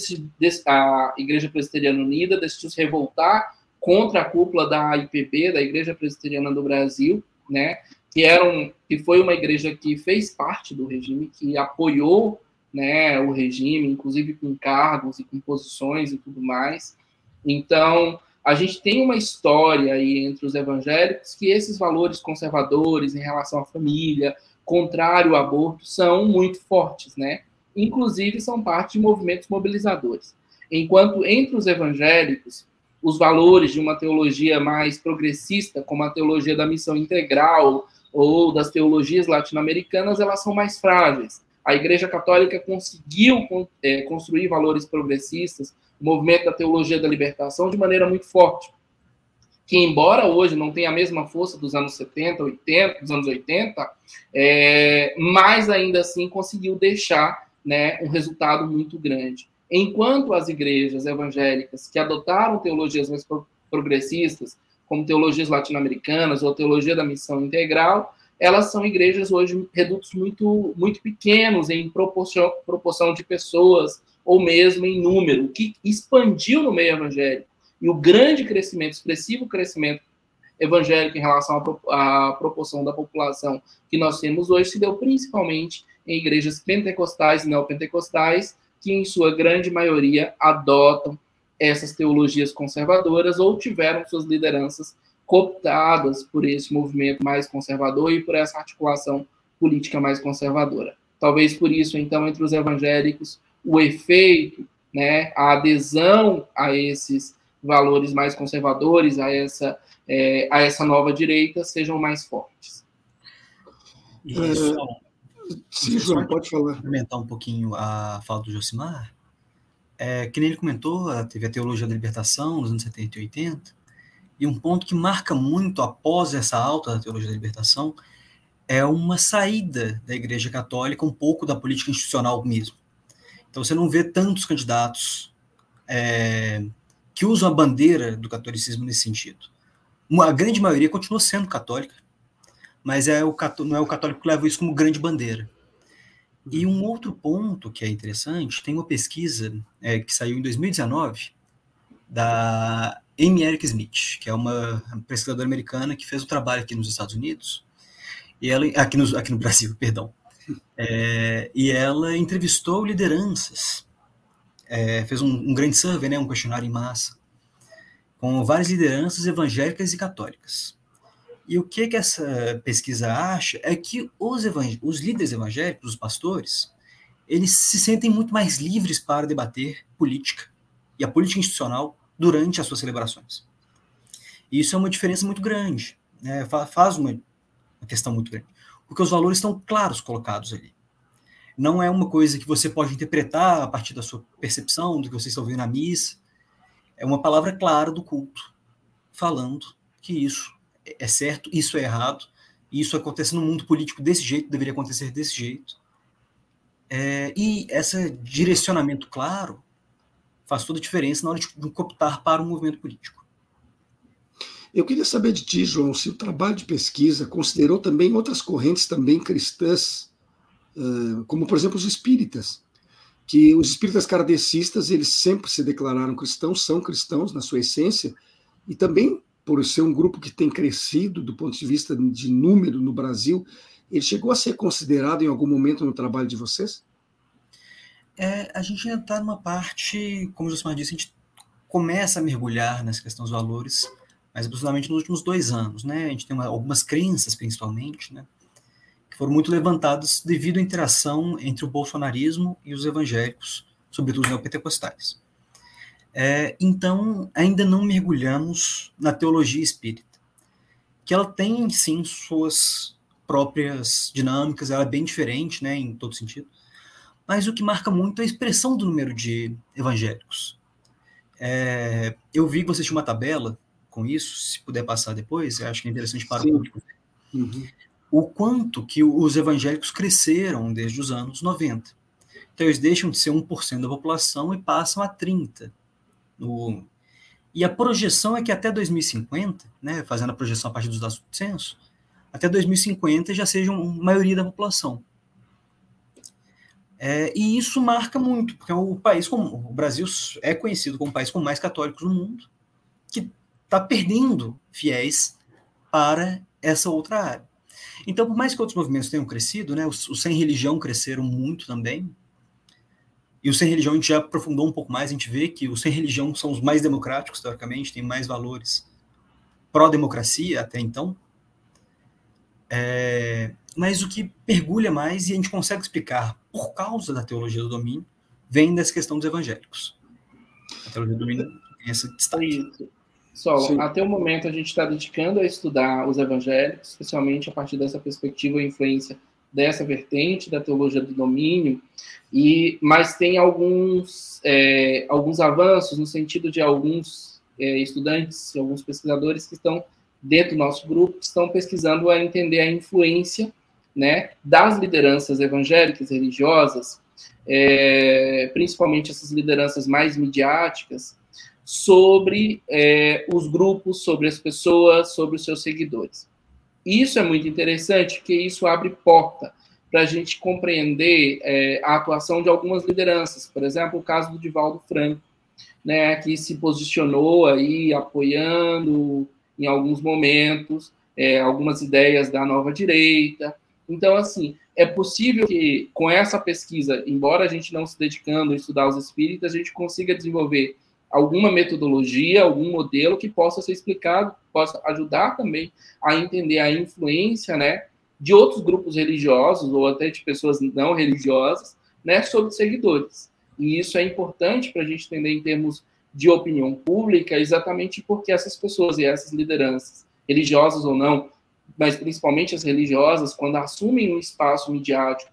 a Igreja Presbiteriana Unida decidiu se revoltar contra a cúpula da IPB, da Igreja Presbiteriana do Brasil, né? Que, eram, que foi uma igreja que fez parte do regime, que apoiou né, o regime, inclusive com cargos e com posições e tudo mais. Então, a gente tem uma história aí entre os evangélicos que esses valores conservadores em relação à família, contrário ao aborto, são muito fortes, né? Inclusive, são parte de movimentos mobilizadores. Enquanto entre os evangélicos, os valores de uma teologia mais progressista, como a teologia da missão integral, ou das teologias latino-americanas, elas são mais frágeis. A Igreja Católica conseguiu é, construir valores progressistas, o movimento da teologia da libertação, de maneira muito forte. Que, embora hoje não tenha a mesma força dos anos 70, 80, dos anos 80, é, mas ainda assim conseguiu deixar né, um resultado muito grande. Enquanto as igrejas evangélicas que adotaram teologias mais progressistas, como teologias latino-americanas ou teologia da missão integral, elas são igrejas hoje redutos muito, muito pequenos em proporção, proporção de pessoas ou mesmo em número, o que expandiu no meio evangélico. E o grande crescimento, expressivo crescimento evangélico em relação à, proporção da população que nós temos hoje se deu principalmente em igrejas pentecostais e neopentecostais, que em sua grande maioria adotam essas teologias conservadoras ou tiveram suas lideranças cooptadas por esse movimento mais conservador e por essa articulação política mais conservadora. Talvez por isso, então, entre os evangélicos, o efeito, né, a adesão a esses valores mais conservadores, a essa, é, a essa nova direita, sejam mais fortes. Isso. Sim, João, pode falar. Comentar um pouquinho a fala do Josimar. É, que nem ele comentou, teve a teologia da libertação nos anos 70 e 80, e um ponto que marca muito após essa alta da teologia da libertação é uma saída da Igreja Católica um pouco da política institucional mesmo. Então você não vê tantos candidatos é, que usam a bandeira do catolicismo nesse sentido. A grande maioria continua sendo católica, mas é o, não é o católico que leva isso como grande bandeira. E um outro ponto que é interessante, tem uma pesquisa é, que saiu em 2019 da Amy Eric Smith, que é uma pesquisadora americana que fez o trabalho aqui nos Estados Unidos, e ela aqui no, aqui no Brasil, *laughs* perdão. É, e ela entrevistou lideranças, é, fez um, um, grande survey, né, um questionário em massa, com várias lideranças evangélicas e católicas. E o que, que essa pesquisa acha é que os, os líderes evangélicos, os pastores, eles se sentem muito mais livres para debater política e a política institucional durante as suas celebrações. E isso é uma diferença muito grande, né? faz uma, uma questão muito grande, porque os valores estão claros colocados ali. Não é uma coisa que você pode interpretar a partir da sua percepção, do que você está ouvindo na missa. É uma palavra clara do culto, falando que isso é certo, isso é errado, isso acontece no mundo político desse jeito, deveria acontecer desse jeito. É, e esse direcionamento claro faz toda a diferença na hora de, de cooptar para um movimento político. Eu queria saber de ti, João, se o trabalho de pesquisa considerou também outras correntes também cristãs, como por exemplo os espíritas, que os espíritas kardecistas eles sempre se declararam cristãos, são cristãos na sua essência, e também por ser um grupo que tem crescido do ponto de vista de número no Brasil, ele chegou a ser considerado em algum momento no trabalho de vocês? É, a gente ainda está numa parte, como o Josimar disse, a gente começa a mergulhar nessa questão dos valores, mas principalmente nos últimos dois anos, né? A gente tem uma, algumas crenças, principalmente, né? Que foram muito levantadas devido à interação entre o bolsonarismo e os evangélicos, sobretudo os neopentecostais. É, então, ainda não mergulhamos na teologia espírita, que ela tem, sim, suas próprias dinâmicas, ela é bem diferente, né, em todo sentido, mas o que marca muito é a expressão do número de evangélicos. É, eu vi que vocês tinham uma tabela com isso, se puder passar depois, eu acho que é interessante para Sim. o público. Uhum. O quanto que os evangélicos cresceram desde os anos 90. Então, eles deixam de ser 1% da população e passam a 30%. No... E a projeção é que até 2050, né, fazendo a projeção a partir dos dados do censo, até 2050 já sejam maioria da população. É, e isso marca muito, porque é o país como o Brasil é conhecido como o país com mais católicos no mundo, que está perdendo fiéis para essa outra área. Então, por mais que outros movimentos tenham crescido, né, os, os sem religião cresceram muito também, e os sem religião a gente já aprofundou um pouco mais, a gente vê que os sem religião são os mais democráticos, teoricamente, têm mais valores pró-democracia até então. É, mas o que mergulha mais, e a gente consegue explicar por causa da teologia do domínio, vem dessa questão dos evangélicos. A teologia do domínio tem esse destaque. Isso. Só, até o momento a gente está dedicando a estudar os evangélicos, especialmente a partir dessa perspectiva e influência dessa vertente da teologia do domínio, e mas tem alguns, é, alguns avanços no sentido de alguns é, estudantes, alguns pesquisadores que estão dentro do nosso grupo, que estão pesquisando a entender a influência né, das lideranças evangélicas religiosas, é, principalmente essas lideranças mais midiáticas, sobre é, os grupos, sobre as pessoas, sobre os seus seguidores. Isso é muito interessante, porque isso abre porta para a gente compreender é, a atuação de algumas lideranças. Por exemplo, o caso do Divaldo Franco, né, que se posicionou aí apoiando em alguns momentos é, algumas ideias da nova direita. Então, assim, é possível que com essa pesquisa, embora a gente não se dedicando a estudar os espíritas, a gente consiga desenvolver alguma metodologia, algum modelo que possa ser explicado, possa ajudar também a entender a influência, né, de outros grupos religiosos ou até de pessoas não religiosas, né, sobre seguidores. E isso é importante para a gente entender em termos de opinião pública, exatamente porque essas pessoas e essas lideranças, religiosas ou não, mas principalmente as religiosas, quando assumem um espaço midiático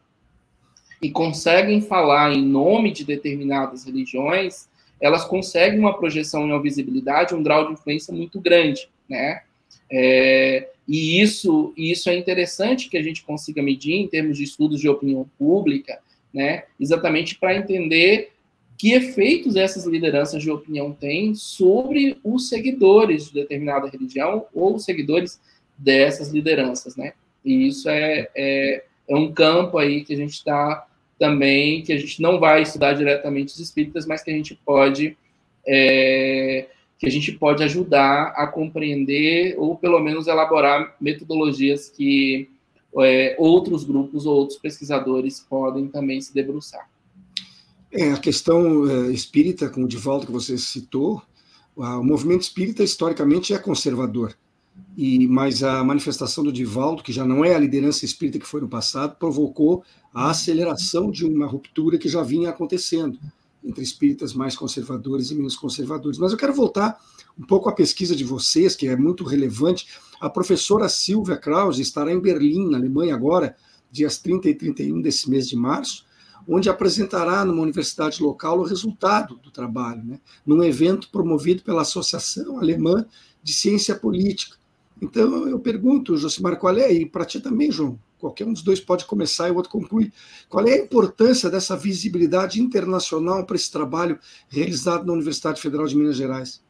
e conseguem falar em nome de determinadas religiões, elas conseguem uma projeção em uma visibilidade, um grau de influência muito grande, né? É, e isso, isso é interessante que a gente consiga medir em termos de estudos de opinião pública, né? Exatamente para entender que efeitos essas lideranças de opinião têm sobre os seguidores de determinada religião ou os seguidores dessas lideranças, né? E isso é, é, é um campo aí que a gente está também que a gente não vai estudar diretamente os espíritas, mas que a gente pode é, que a gente pode ajudar a compreender ou pelo menos elaborar metodologias que é, outros grupos ou outros pesquisadores podem também se debruçar. É, a questão é, espírita, com o Divaldo que você citou, o movimento espírita historicamente é conservador. E, mas a manifestação do Divaldo, que já não é a liderança espírita que foi no passado, provocou a aceleração de uma ruptura que já vinha acontecendo entre espíritas mais conservadores e menos conservadores. Mas eu quero voltar um pouco à pesquisa de vocês, que é muito relevante. A professora Silvia Krause estará em Berlim, na Alemanha, agora, dias 30 e 31 desse mês de março, onde apresentará numa universidade local o resultado do trabalho, né, num evento promovido pela Associação Alemã de Ciência Política. Então, eu pergunto, Josimar, qual é, e para ti também, João, qualquer um dos dois pode começar e o outro conclui, qual é a importância dessa visibilidade internacional para esse trabalho realizado na Universidade Federal de Minas Gerais?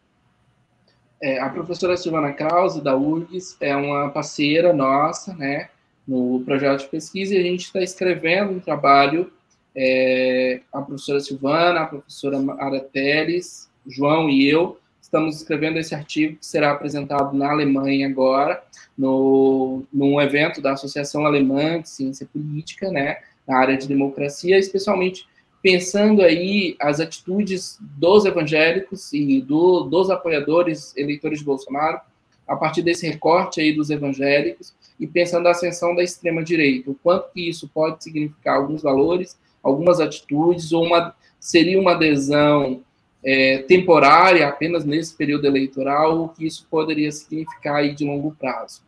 É, a professora Silvana Krause, da URGS, é uma parceira nossa, né, no projeto de pesquisa, e a gente está escrevendo um trabalho, é, a professora Silvana, a professora Ara Teles, João e eu, estamos escrevendo esse artigo que será apresentado na Alemanha agora, no, num evento da Associação Alemã de Ciência Política, né, na área de democracia, especialmente pensando aí as atitudes dos evangélicos e do, dos apoiadores eleitores de Bolsonaro, a partir desse recorte aí dos evangélicos, e pensando a ascensão da extrema-direita, o quanto que isso pode significar alguns valores, algumas atitudes, ou uma, seria uma adesão é, temporária, apenas nesse período eleitoral, o que isso poderia significar aí de longo prazo.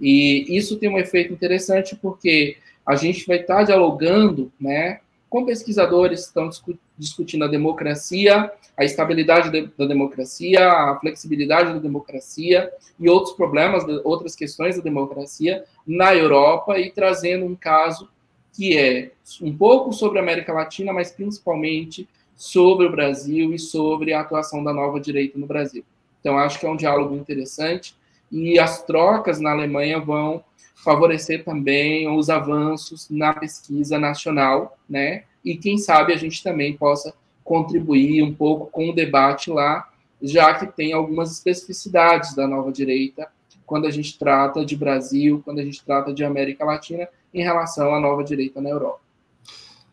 E isso tem um efeito interessante porque a gente vai estar dialogando né, com pesquisadores que estão discutindo a democracia, a estabilidade da democracia, a flexibilidade da democracia e outros problemas, outras questões da democracia na Europa e trazendo um caso que é um pouco sobre a América Latina, mas principalmente sobre o Brasil e sobre a atuação da nova direita no Brasil. Então, acho que é um diálogo interessante e as trocas na Alemanha vão favorecer também os avanços na pesquisa nacional, né? E quem sabe a gente também possa contribuir um pouco com o debate lá, já que tem algumas especificidades da nova direita quando a gente trata de Brasil, quando a gente trata de América Latina, em relação à nova direita na Europa.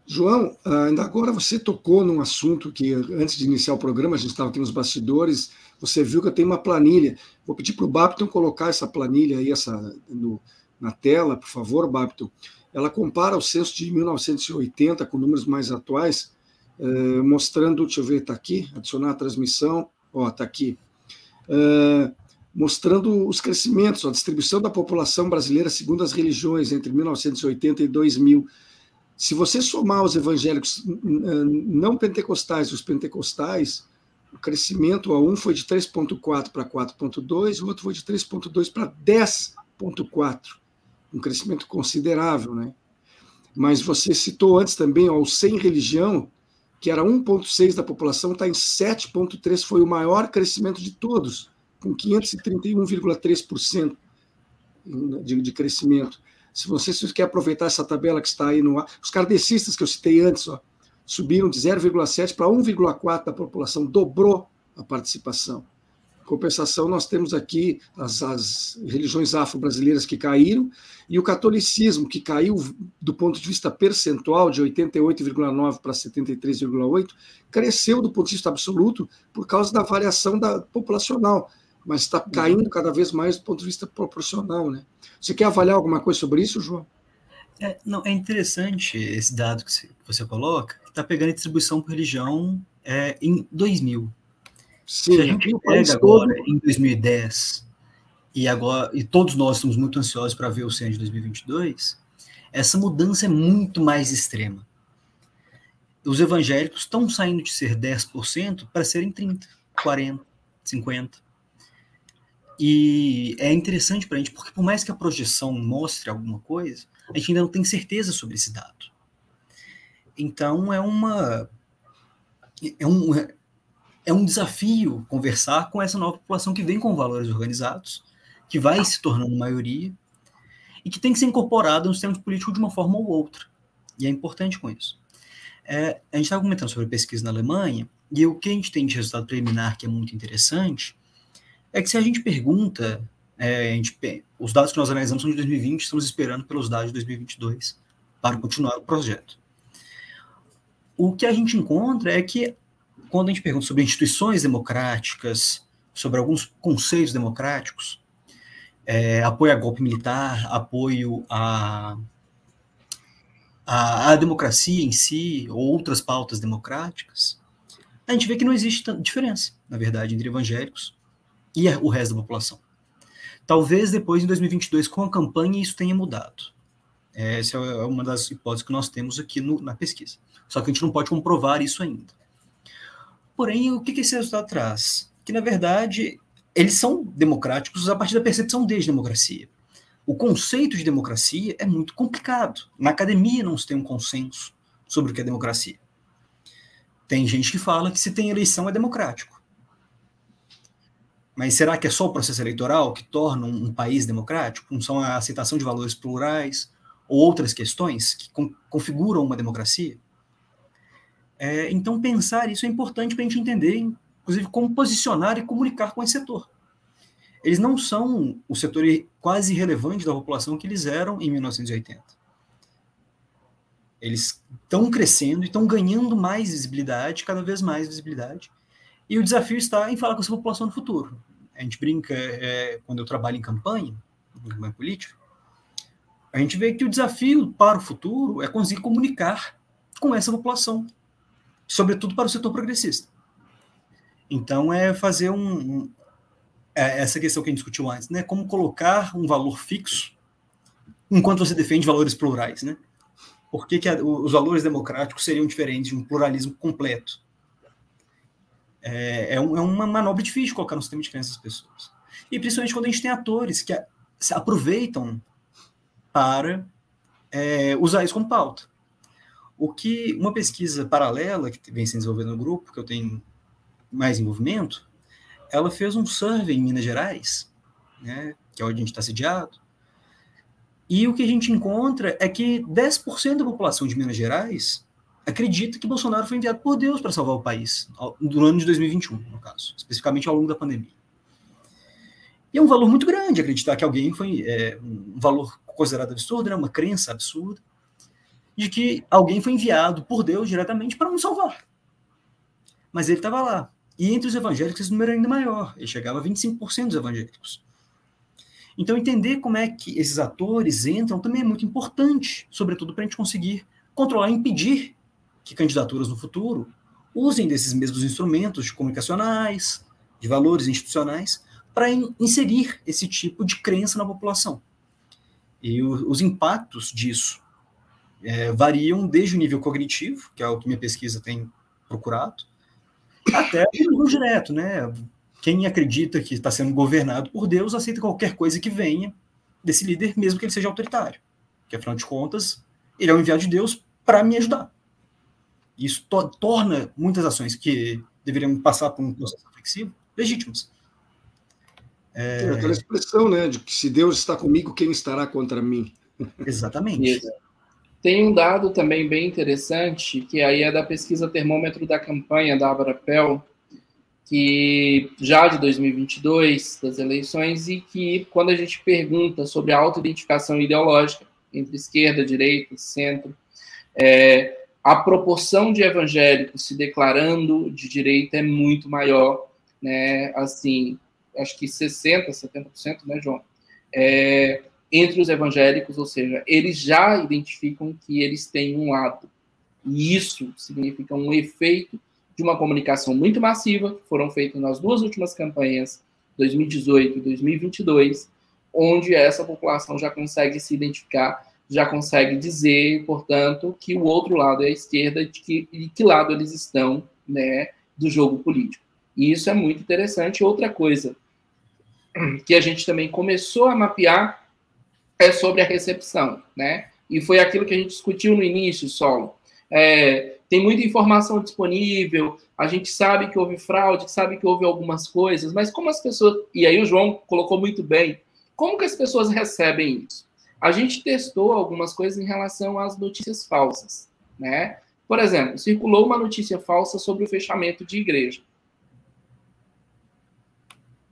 João, ainda agora você tocou num assunto que, antes de iniciar o programa, a gente estava aqui nos bastidores, você viu que eu tenho uma planilha. Vou pedir para o Babton colocar essa planilha aí essa, no, na tela, por favor, Babton. Ela compara o censo de 1980 com números mais atuais, eh, mostrando, deixa eu ver, está aqui, adicionar a transmissão, ó, está aqui. Eh, mostrando os crescimentos, a distribuição da população brasileira segundo as religiões entre 1980 e 2000. Se você somar os evangélicos não pentecostais e os pentecostais, o crescimento a um foi de 3,4 para 4,2, o outro foi de 3,2 para 10,4, um crescimento considerável, né? Mas você citou antes também ó, o sem religião, que era 1,6 da população, está em 7,3, foi o maior crescimento de todos, com 531,3% de, de crescimento. Se você quer aproveitar essa tabela que está aí no ar, os kardecistas que eu citei antes, ó, subiram de 0,7 para 1,4 da população, dobrou a participação. Em compensação, nós temos aqui as, as religiões afro-brasileiras que caíram e o catolicismo, que caiu do ponto de vista percentual, de 88,9 para 73,8, cresceu do ponto de vista absoluto por causa da variação da populacional, mas está caindo cada vez mais do ponto de vista proporcional. Né? Você quer avaliar alguma coisa sobre isso, João? É, não, é interessante esse dado que você, coloca, que está pegando a distribuição por religião é, em 2000. Sim, Se a gente pega agora todo... em 2010 e agora e todos nós estamos muito ansiosos para ver o censo de 2022, essa mudança é muito mais extrema. Os evangélicos estão saindo de ser 10% para serem 30, 40, 50. E é interessante para a gente, porque por mais que a projeção mostre alguma coisa, a gente ainda não tem certeza sobre esse dado. Então é uma é um, é um desafio conversar com essa nova população que vem com valores organizados, que vai se tornando maioria e que tem que ser incorporada no sistema político de uma forma ou outra. E é importante com isso. É, a gente estava comentando sobre pesquisa na Alemanha e o que a gente tem de resultado preliminar que é muito interessante é que se a gente pergunta é, a gente, os dados que nós analisamos são de 2020, estamos esperando pelos dados de 2022 para continuar o projeto. O que a gente encontra é que, quando a gente pergunta sobre instituições democráticas, sobre alguns conceitos democráticos, é, apoio a golpe militar, apoio a, a, a, democracia em si, ou outras pautas democráticas, a gente vê que não existe diferença, na verdade, entre evangélicos e o resto da população. Talvez depois, em 2022, com a campanha, isso tenha mudado. Essa é uma das hipóteses que nós temos aqui no, na pesquisa. Só que a gente não pode comprovar isso ainda. Porém, o que, que esse resultado traz? Que, na verdade, eles são democráticos a partir da percepção de democracia. O conceito de democracia é muito complicado. Na academia não se tem um consenso sobre o que é democracia. Tem gente que fala que se tem eleição é democrático. Mas será que é só o processo eleitoral que torna um, país democrático? Não são a aceitação de valores plurais ou outras questões que com, configuram uma democracia? É, então, pensar isso é importante para a gente entender, inclusive, como posicionar e comunicar com esse setor. Eles não são o setor quase irrelevante da população que eles eram em 1980. Eles estão crescendo e estão ganhando mais visibilidade, cada vez mais visibilidade, e o desafio está em falar com essa população no futuro. A gente brinca, é, quando eu trabalho em campanha, em campanha política, a gente vê que o desafio para o futuro é conseguir comunicar com essa população, sobretudo para o setor progressista. Então, é fazer um, um é essa questão que a gente discutiu antes, né? Como colocar um valor fixo enquanto você defende valores plurais, né? Por que, que a, os valores democráticos seriam diferentes de um pluralismo completo? É, é, um, é, uma manobra difícil colocar no sistema de crenças das pessoas. E principalmente quando a gente tem atores que a, se aproveitam para é, usar isso como pauta. O que uma pesquisa paralela que vem se desenvolvendo no grupo, que eu tenho mais envolvimento, ela fez um survey em Minas Gerais, né, que é onde a gente está sediado, e o que a gente encontra é que 10% da população de Minas Gerais acredita que Bolsonaro foi enviado por Deus para salvar o país, no ano de 2021, no caso, especificamente ao longo da pandemia. E é um valor muito grande acreditar que alguém foi é, um valor considerado absurdo, né, uma crença absurda, de que alguém foi enviado por Deus diretamente para nos salvar. Mas ele estava lá. E entre os evangélicos esse número era ainda maior, ele chegava a 25% dos evangélicos. Então, entender como é que esses atores entram também é muito importante, sobretudo para a gente conseguir controlar e impedir que candidaturas no futuro usem desses mesmos instrumentos comunicacionais, de valores institucionais, para inserir esse tipo de crença na população. E o, os impactos disso é, variam desde o nível cognitivo, que é o que minha pesquisa tem procurado, até o direto, né? Quem acredita que está sendo governado por Deus aceita qualquer coisa que venha desse líder, mesmo que ele seja autoritário. Que, afinal de contas, ele é o enviado de Deus para me ajudar. Isso to torna muitas ações que deveriam passar por um processo reflexivo legítimas. É... aquela expressão, né, de que se Deus está comigo, quem estará contra mim? *laughs* Exatamente. Tem um dado também bem interessante, que aí é da pesquisa termômetro da campanha da Abrapel, que já de 2022, das eleições, e que quando a gente pergunta sobre a autoidentificação ideológica entre esquerda, direita, centro, é, a proporção de evangélicos se declarando de direita é muito maior, né? Assim, acho que 60%, 70%, né, João? É, entre os evangélicos, ou seja, eles já identificam que eles têm um lado. E isso significa um efeito de uma comunicação muito massiva, que foram feitas nas duas últimas campanhas, 2018 e 2022, onde essa população já consegue se identificar, já consegue dizer, portanto, que o outro lado é a esquerda, de que, de que lado eles estão né, do jogo político. E isso é muito interessante. Outra coisa que a gente também começou a mapear é sobre a recepção, né? E foi aquilo que a gente discutiu no início, Solo. É, tem muita informação disponível, a gente sabe que houve fraude, sabe que houve algumas coisas, mas como as pessoas. E aí o João colocou muito bem. Como que as pessoas recebem isso? A gente testou algumas coisas em relação às notícias falsas, né? Por exemplo, circulou uma notícia falsa sobre o fechamento de igreja.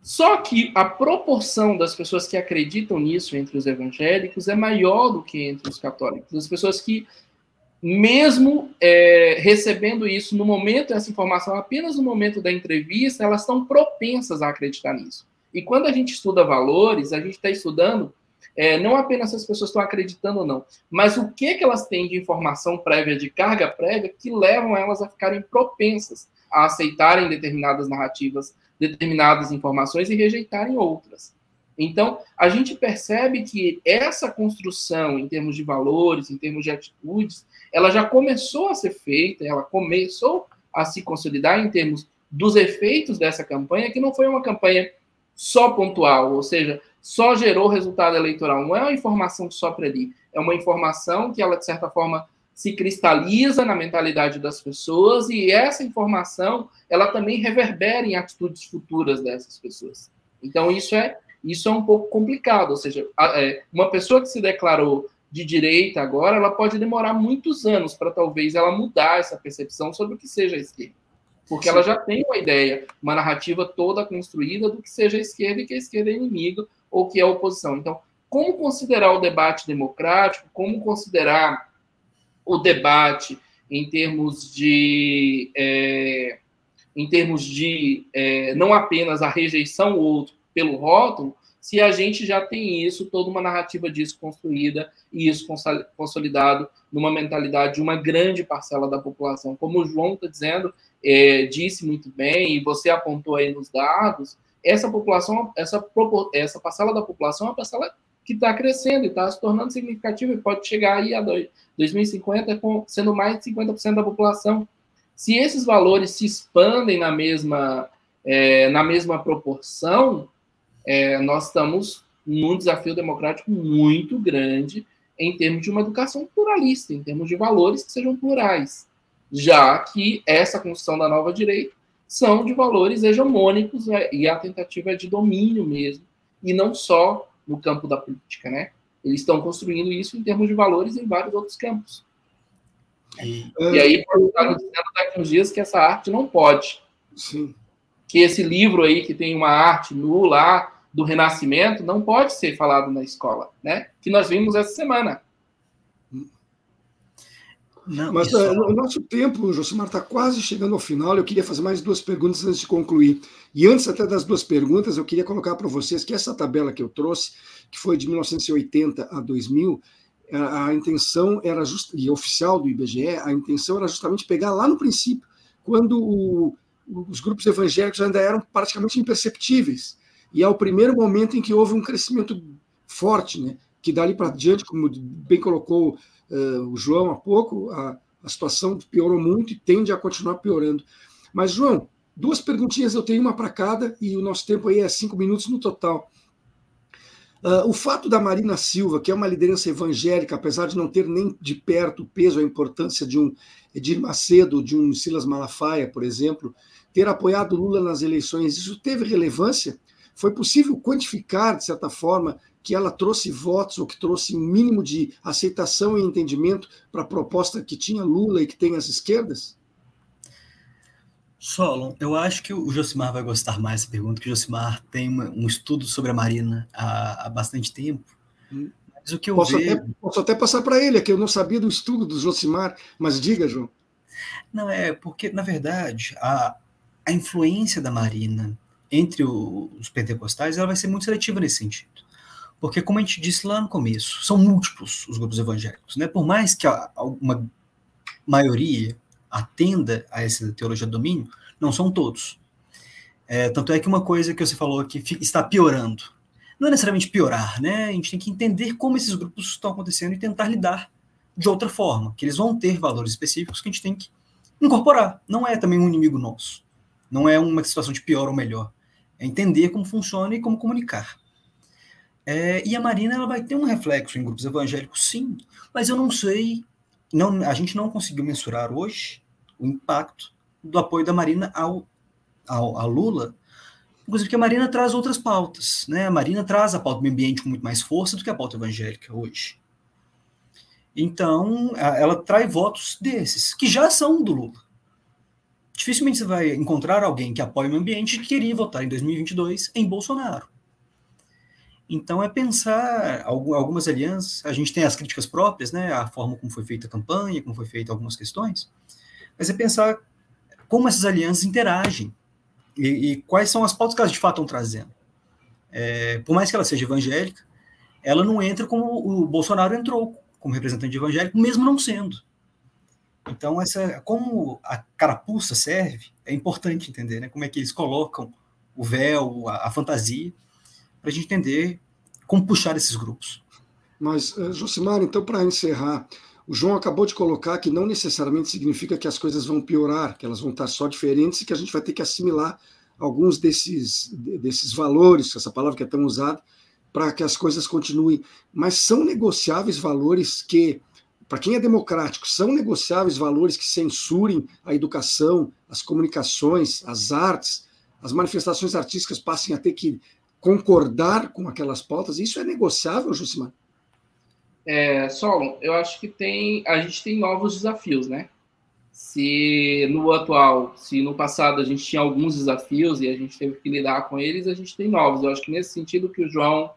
Só que a proporção das pessoas que acreditam nisso entre os evangélicos é maior do que entre os católicos. As pessoas que, mesmo é, recebendo isso no momento, essa informação apenas no momento da entrevista, elas estão propensas a acreditar nisso. E quando a gente estuda valores, a gente está estudando é, não apenas se as pessoas estão acreditando ou não, mas o que, que elas têm de informação prévia, de carga prévia, que levam elas a ficarem propensas a aceitarem determinadas narrativas, determinadas informações e rejeitarem outras. Então, a gente percebe que essa construção em termos de valores, em termos de atitudes, ela já começou a ser feita, ela começou a se consolidar em termos dos efeitos dessa campanha, que não foi uma campanha só pontual, ou seja, só gerou resultado eleitoral. Não é uma informação que sopra ali, é uma informação que ela, de certa forma, se cristaliza na mentalidade das pessoas e essa informação ela também reverbera em atitudes futuras dessas pessoas. Então isso é isso é um pouco complicado, ou seja, é, uma pessoa que se declarou de direita agora, ela pode demorar muitos anos para talvez ela mudar essa percepção sobre o que seja a esquerda. Porque Sim. ela já tem uma ideia, uma narrativa toda construída do que seja a esquerda e que a esquerda é inimigo ou que é oposição. Então, como considerar o debate democrático, como considerar o debate em termos de, é, em termos de é, não apenas a rejeição ou outro pelo rótulo, se a gente já tem isso, toda uma narrativa disso construída e isso consolidado numa mentalidade de uma grande parcela da população. Como o João está dizendo, é, disse muito bem, e você apontou aí nos dados, essa população, essa, essa parcela da população é uma parcela que está crescendo e está se tornando significativa e pode chegar aí a 2050 com, sendo mais de 50% da população. Se esses valores se expandem na mesma, é, na mesma proporção, é, nós estamos num desafio democrático muito grande em termos de uma educação pluralista, em termos de valores que sejam plurais, já que essa construção da nova direita são de valores hegemônicos né, e a tentativa é de domínio mesmo, e não só no campo da política, né? Eles estão construindo isso em termos de valores em vários outros campos. E, e aí, está dizendo daqui uns dias que essa arte não pode. Sim. Que esse livro aí, que tem uma arte nula do Renascimento, não pode ser falado na escola, né? Que nós vimos essa semana. Não, Mas uh, o nosso tempo, Josimar, está quase chegando ao final. Eu queria fazer mais duas perguntas antes de concluir. E antes até das duas perguntas, eu queria colocar para vocês que essa tabela que eu trouxe, que foi de 1980 a 2000, a, a intenção era just, e oficial do IBGE, a intenção era justamente pegar lá no princípio, quando o, os grupos evangélicos ainda eram praticamente imperceptíveis. e é o primeiro momento em que houve um crescimento forte, né? que dali para diante, como bem colocou uh, o João há pouco, a, a situação piorou muito e tende a continuar piorando. Mas, João, duas perguntinhas eu tenho, uma para cada, e o nosso tempo aí é cinco minutos no total. Uh, o fato da Marina Silva, que é uma liderança evangélica, apesar de não ter nem de perto o peso, a importância de um Edir Macedo, de um Silas Malafaia, por exemplo, ter apoiado Lula nas eleições, isso teve relevância? Foi possível quantificar, de certa forma, que ela trouxe votos ou que trouxe um mínimo de aceitação e entendimento para a proposta que tinha Lula e que tem as esquerdas? Solon, eu acho que o Josimar vai gostar mais dessa pergunta, que o Josimar tem uma, um estudo sobre a Marina há, há bastante tempo. Hum. Mas o que eu posso, vejo... até, posso até passar para ele, é que eu não sabia do estudo do Josimar, mas diga, João. Não, é porque, na verdade, a, a influência da Marina entre os pentecostais ela vai ser muito seletiva nesse sentido. Porque, como a gente disse lá no começo, são múltiplos os grupos evangélicos. Né? Por mais que uma maioria atenda a essa teologia do domínio, não são todos. É, tanto é que uma coisa que você falou que está piorando, não é necessariamente piorar, né? A gente tem que entender como esses grupos estão acontecendo e tentar lidar de outra forma, que eles vão ter valores específicos que a gente tem que incorporar. Não é também um inimigo nosso. Não é uma situação de pior ou melhor. É entender como funciona e como comunicar. É, e a Marina ela vai ter um reflexo em grupos evangélicos, sim, mas eu não sei, não, a gente não conseguiu mensurar hoje o impacto do apoio da Marina ao, ao, Lula, inclusive porque a Marina traz outras pautas, né? A Marina traz a pauta do meio ambiente com muito mais força do que a pauta evangélica hoje. Então, ela traz votos desses, que já são do Lula. Dificilmente você vai encontrar alguém que apoia o meio ambiente que queria votar em 2022 em Bolsonaro. Então é pensar algumas alianças, a gente tem as críticas próprias, né, a forma como foi feita a campanha, como foi feita algumas questões, mas é pensar como essas alianças interagem e, e quais são as pautas que elas de fato estão trazendo. É, por mais que ela seja evangélica, ela não entra como o Bolsonaro entrou, como representante evangélico, mesmo não sendo. Então, essa, como a carapuça serve, é importante entender né, como é que eles colocam o véu, a, a fantasia, para a gente entender como puxar esses grupos. Mas, eh, Josimar, então, para encerrar, o João acabou de colocar que não necessariamente significa que as coisas vão piorar, que elas vão estar só diferentes e que a gente vai ter que assimilar alguns desses, desses valores, essa palavra que é tão usada, para que as coisas continuem. Mas são negociáveis valores que, para quem é democrático, são negociáveis valores que censurem a educação, as comunicações, as artes, as manifestações artísticas passem a ter que concordar com aquelas pautas, isso é negociável, Jusimar? É, Solon, eu acho que tem, a gente tem novos desafios, né? Se no atual, se no passado a gente tinha alguns desafios e a gente teve que lidar com eles, a gente tem novos. Eu acho que nesse sentido que o João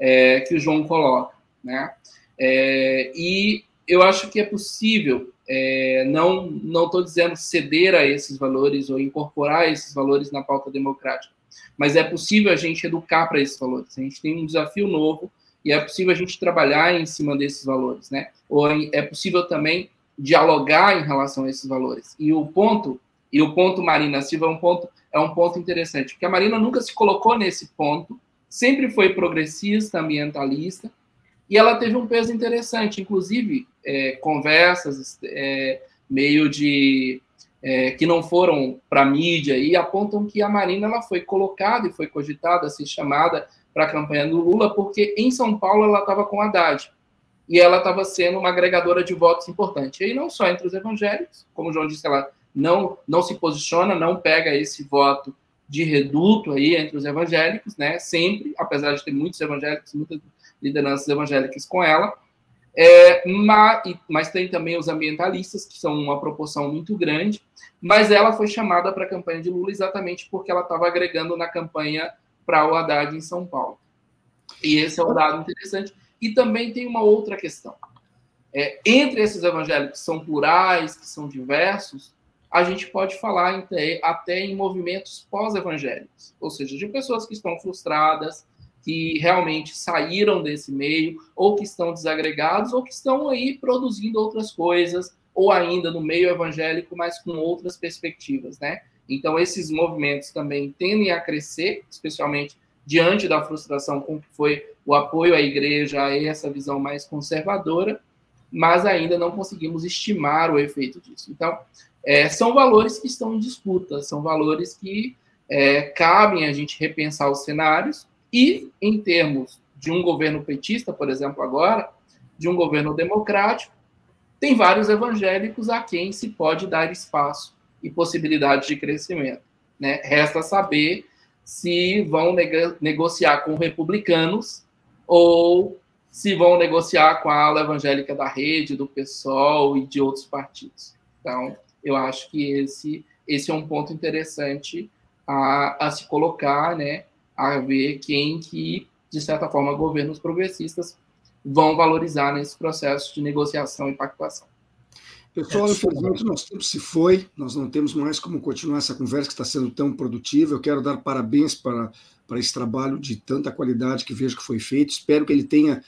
é, que o João coloca, né? É, e eu acho que é possível, é, não não estou dizendo ceder a esses valores ou incorporar esses valores na pauta democrática, mas é possível a gente educar para esses valores. A gente tem um desafio novo e é possível a gente trabalhar em cima desses valores, né? Ou é possível também dialogar em relação a esses valores. E o ponto, e o ponto Marina Silva é um ponto é um ponto interessante, porque a Marina nunca se colocou nesse ponto, sempre foi progressista, ambientalista, e ela teve um peso interessante, inclusive é, conversas é, meio de é, que não foram para a mídia e apontam que a Marina ela foi colocada e foi cogitada, ser chamada para a campanha do Lula, porque em São Paulo ela estava com Haddad e ela estava sendo uma agregadora de votos importante. E não só entre os evangélicos, como o João disse, ela não, não se posiciona, não pega esse voto de reduto aí entre os evangélicos, né? Sempre, apesar de ter muitos evangélicos, muitas lideranças evangélicas com ela, é, mas, mas, tem também os ambientalistas, que são uma proporção muito grande, mas ela foi chamada para a campanha de Lula exatamente porque ela estava agregando na campanha para o Haddad em São Paulo. E esse é um dado interessante. E também tem uma outra questão. É, entre esses evangélicos que são plurais, que são diversos, a gente pode falar até, até em movimentos pós-evangélicos, ou seja, de pessoas que estão frustradas, que realmente saíram desse meio, ou que estão desagregados, ou que estão aí produzindo outras coisas, ou ainda no meio evangélico, mas com outras perspectivas, né? Então, esses movimentos também tendem a crescer, especialmente diante da frustração com que foi o apoio à igreja a essa visão mais conservadora, mas ainda não conseguimos estimar o efeito disso. Então, é, são valores que estão em disputa, são valores que é, cabem a gente repensar os cenários e, em termos de um governo petista, por exemplo, agora, de um governo democrático, tem vários evangélicos a quem se pode dar espaço e possibilidade de crescimento. Né? Resta saber se vão negociar com republicanos ou se vão negociar com a ala evangélica da rede, do PSOL e de outros partidos. Então, eu acho que esse, esse é um ponto interessante a, a se colocar, né, a ver quem que, de certa forma, governos progressistas vão valorizar nesse processo de negociação e pactuação. Pessoal, infelizmente nosso tempo se foi, nós não temos mais como continuar essa conversa que está sendo tão produtiva. Eu quero dar parabéns para, para esse trabalho de tanta qualidade que vejo que foi feito. Espero que ele tenha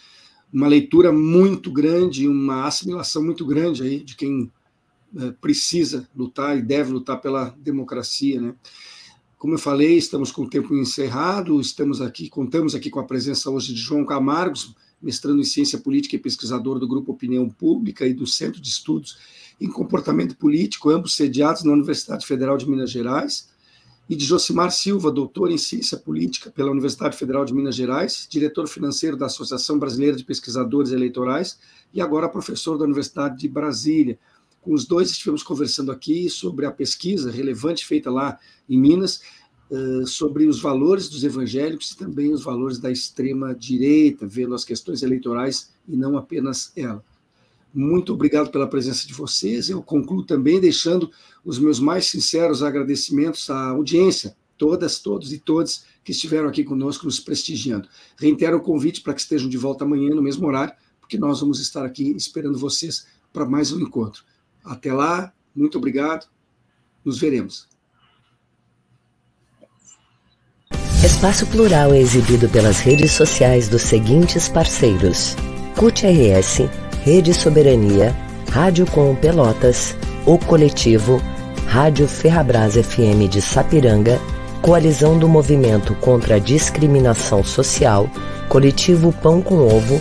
uma leitura muito grande, uma assimilação muito grande aí de quem é, precisa lutar e deve lutar pela democracia, né? Como eu falei, estamos com o tempo encerrado, estamos aqui, contamos aqui com a presença hoje de João Camargos, mestrando em ciência política e pesquisador do Grupo Opinião Pública e do Centro de Estudos em Comportamento Político, ambos sediados na Universidade Federal de Minas Gerais, e de Josimar Silva, doutor em ciência política pela Universidade Federal de Minas Gerais, diretor financeiro da Associação Brasileira de Pesquisadores Eleitorais e agora professor da Universidade de Brasília. Com os dois estivemos conversando aqui sobre a pesquisa relevante feita lá em Minas sobre os valores dos evangélicos e também os valores da extrema direita, vendo as questões eleitorais e não apenas ela. Muito obrigado pela presença de vocês. Eu concluo também deixando os meus mais sinceros agradecimentos à audiência, todas, todos e todas que estiveram aqui conosco nos prestigiando. Reitero o convite para que estejam de volta amanhã no mesmo horário, porque nós vamos estar aqui esperando vocês para mais um encontro. Até lá, muito obrigado. Nos veremos. Espaço Plural é exibido pelas redes sociais dos seguintes parceiros: CUT RS, Rede Soberania, Rádio Com Pelotas, O Coletivo, Rádio Ferrabras FM de Sapiranga, Coalizão do Movimento contra a Discriminação Social, Coletivo Pão com Ovo,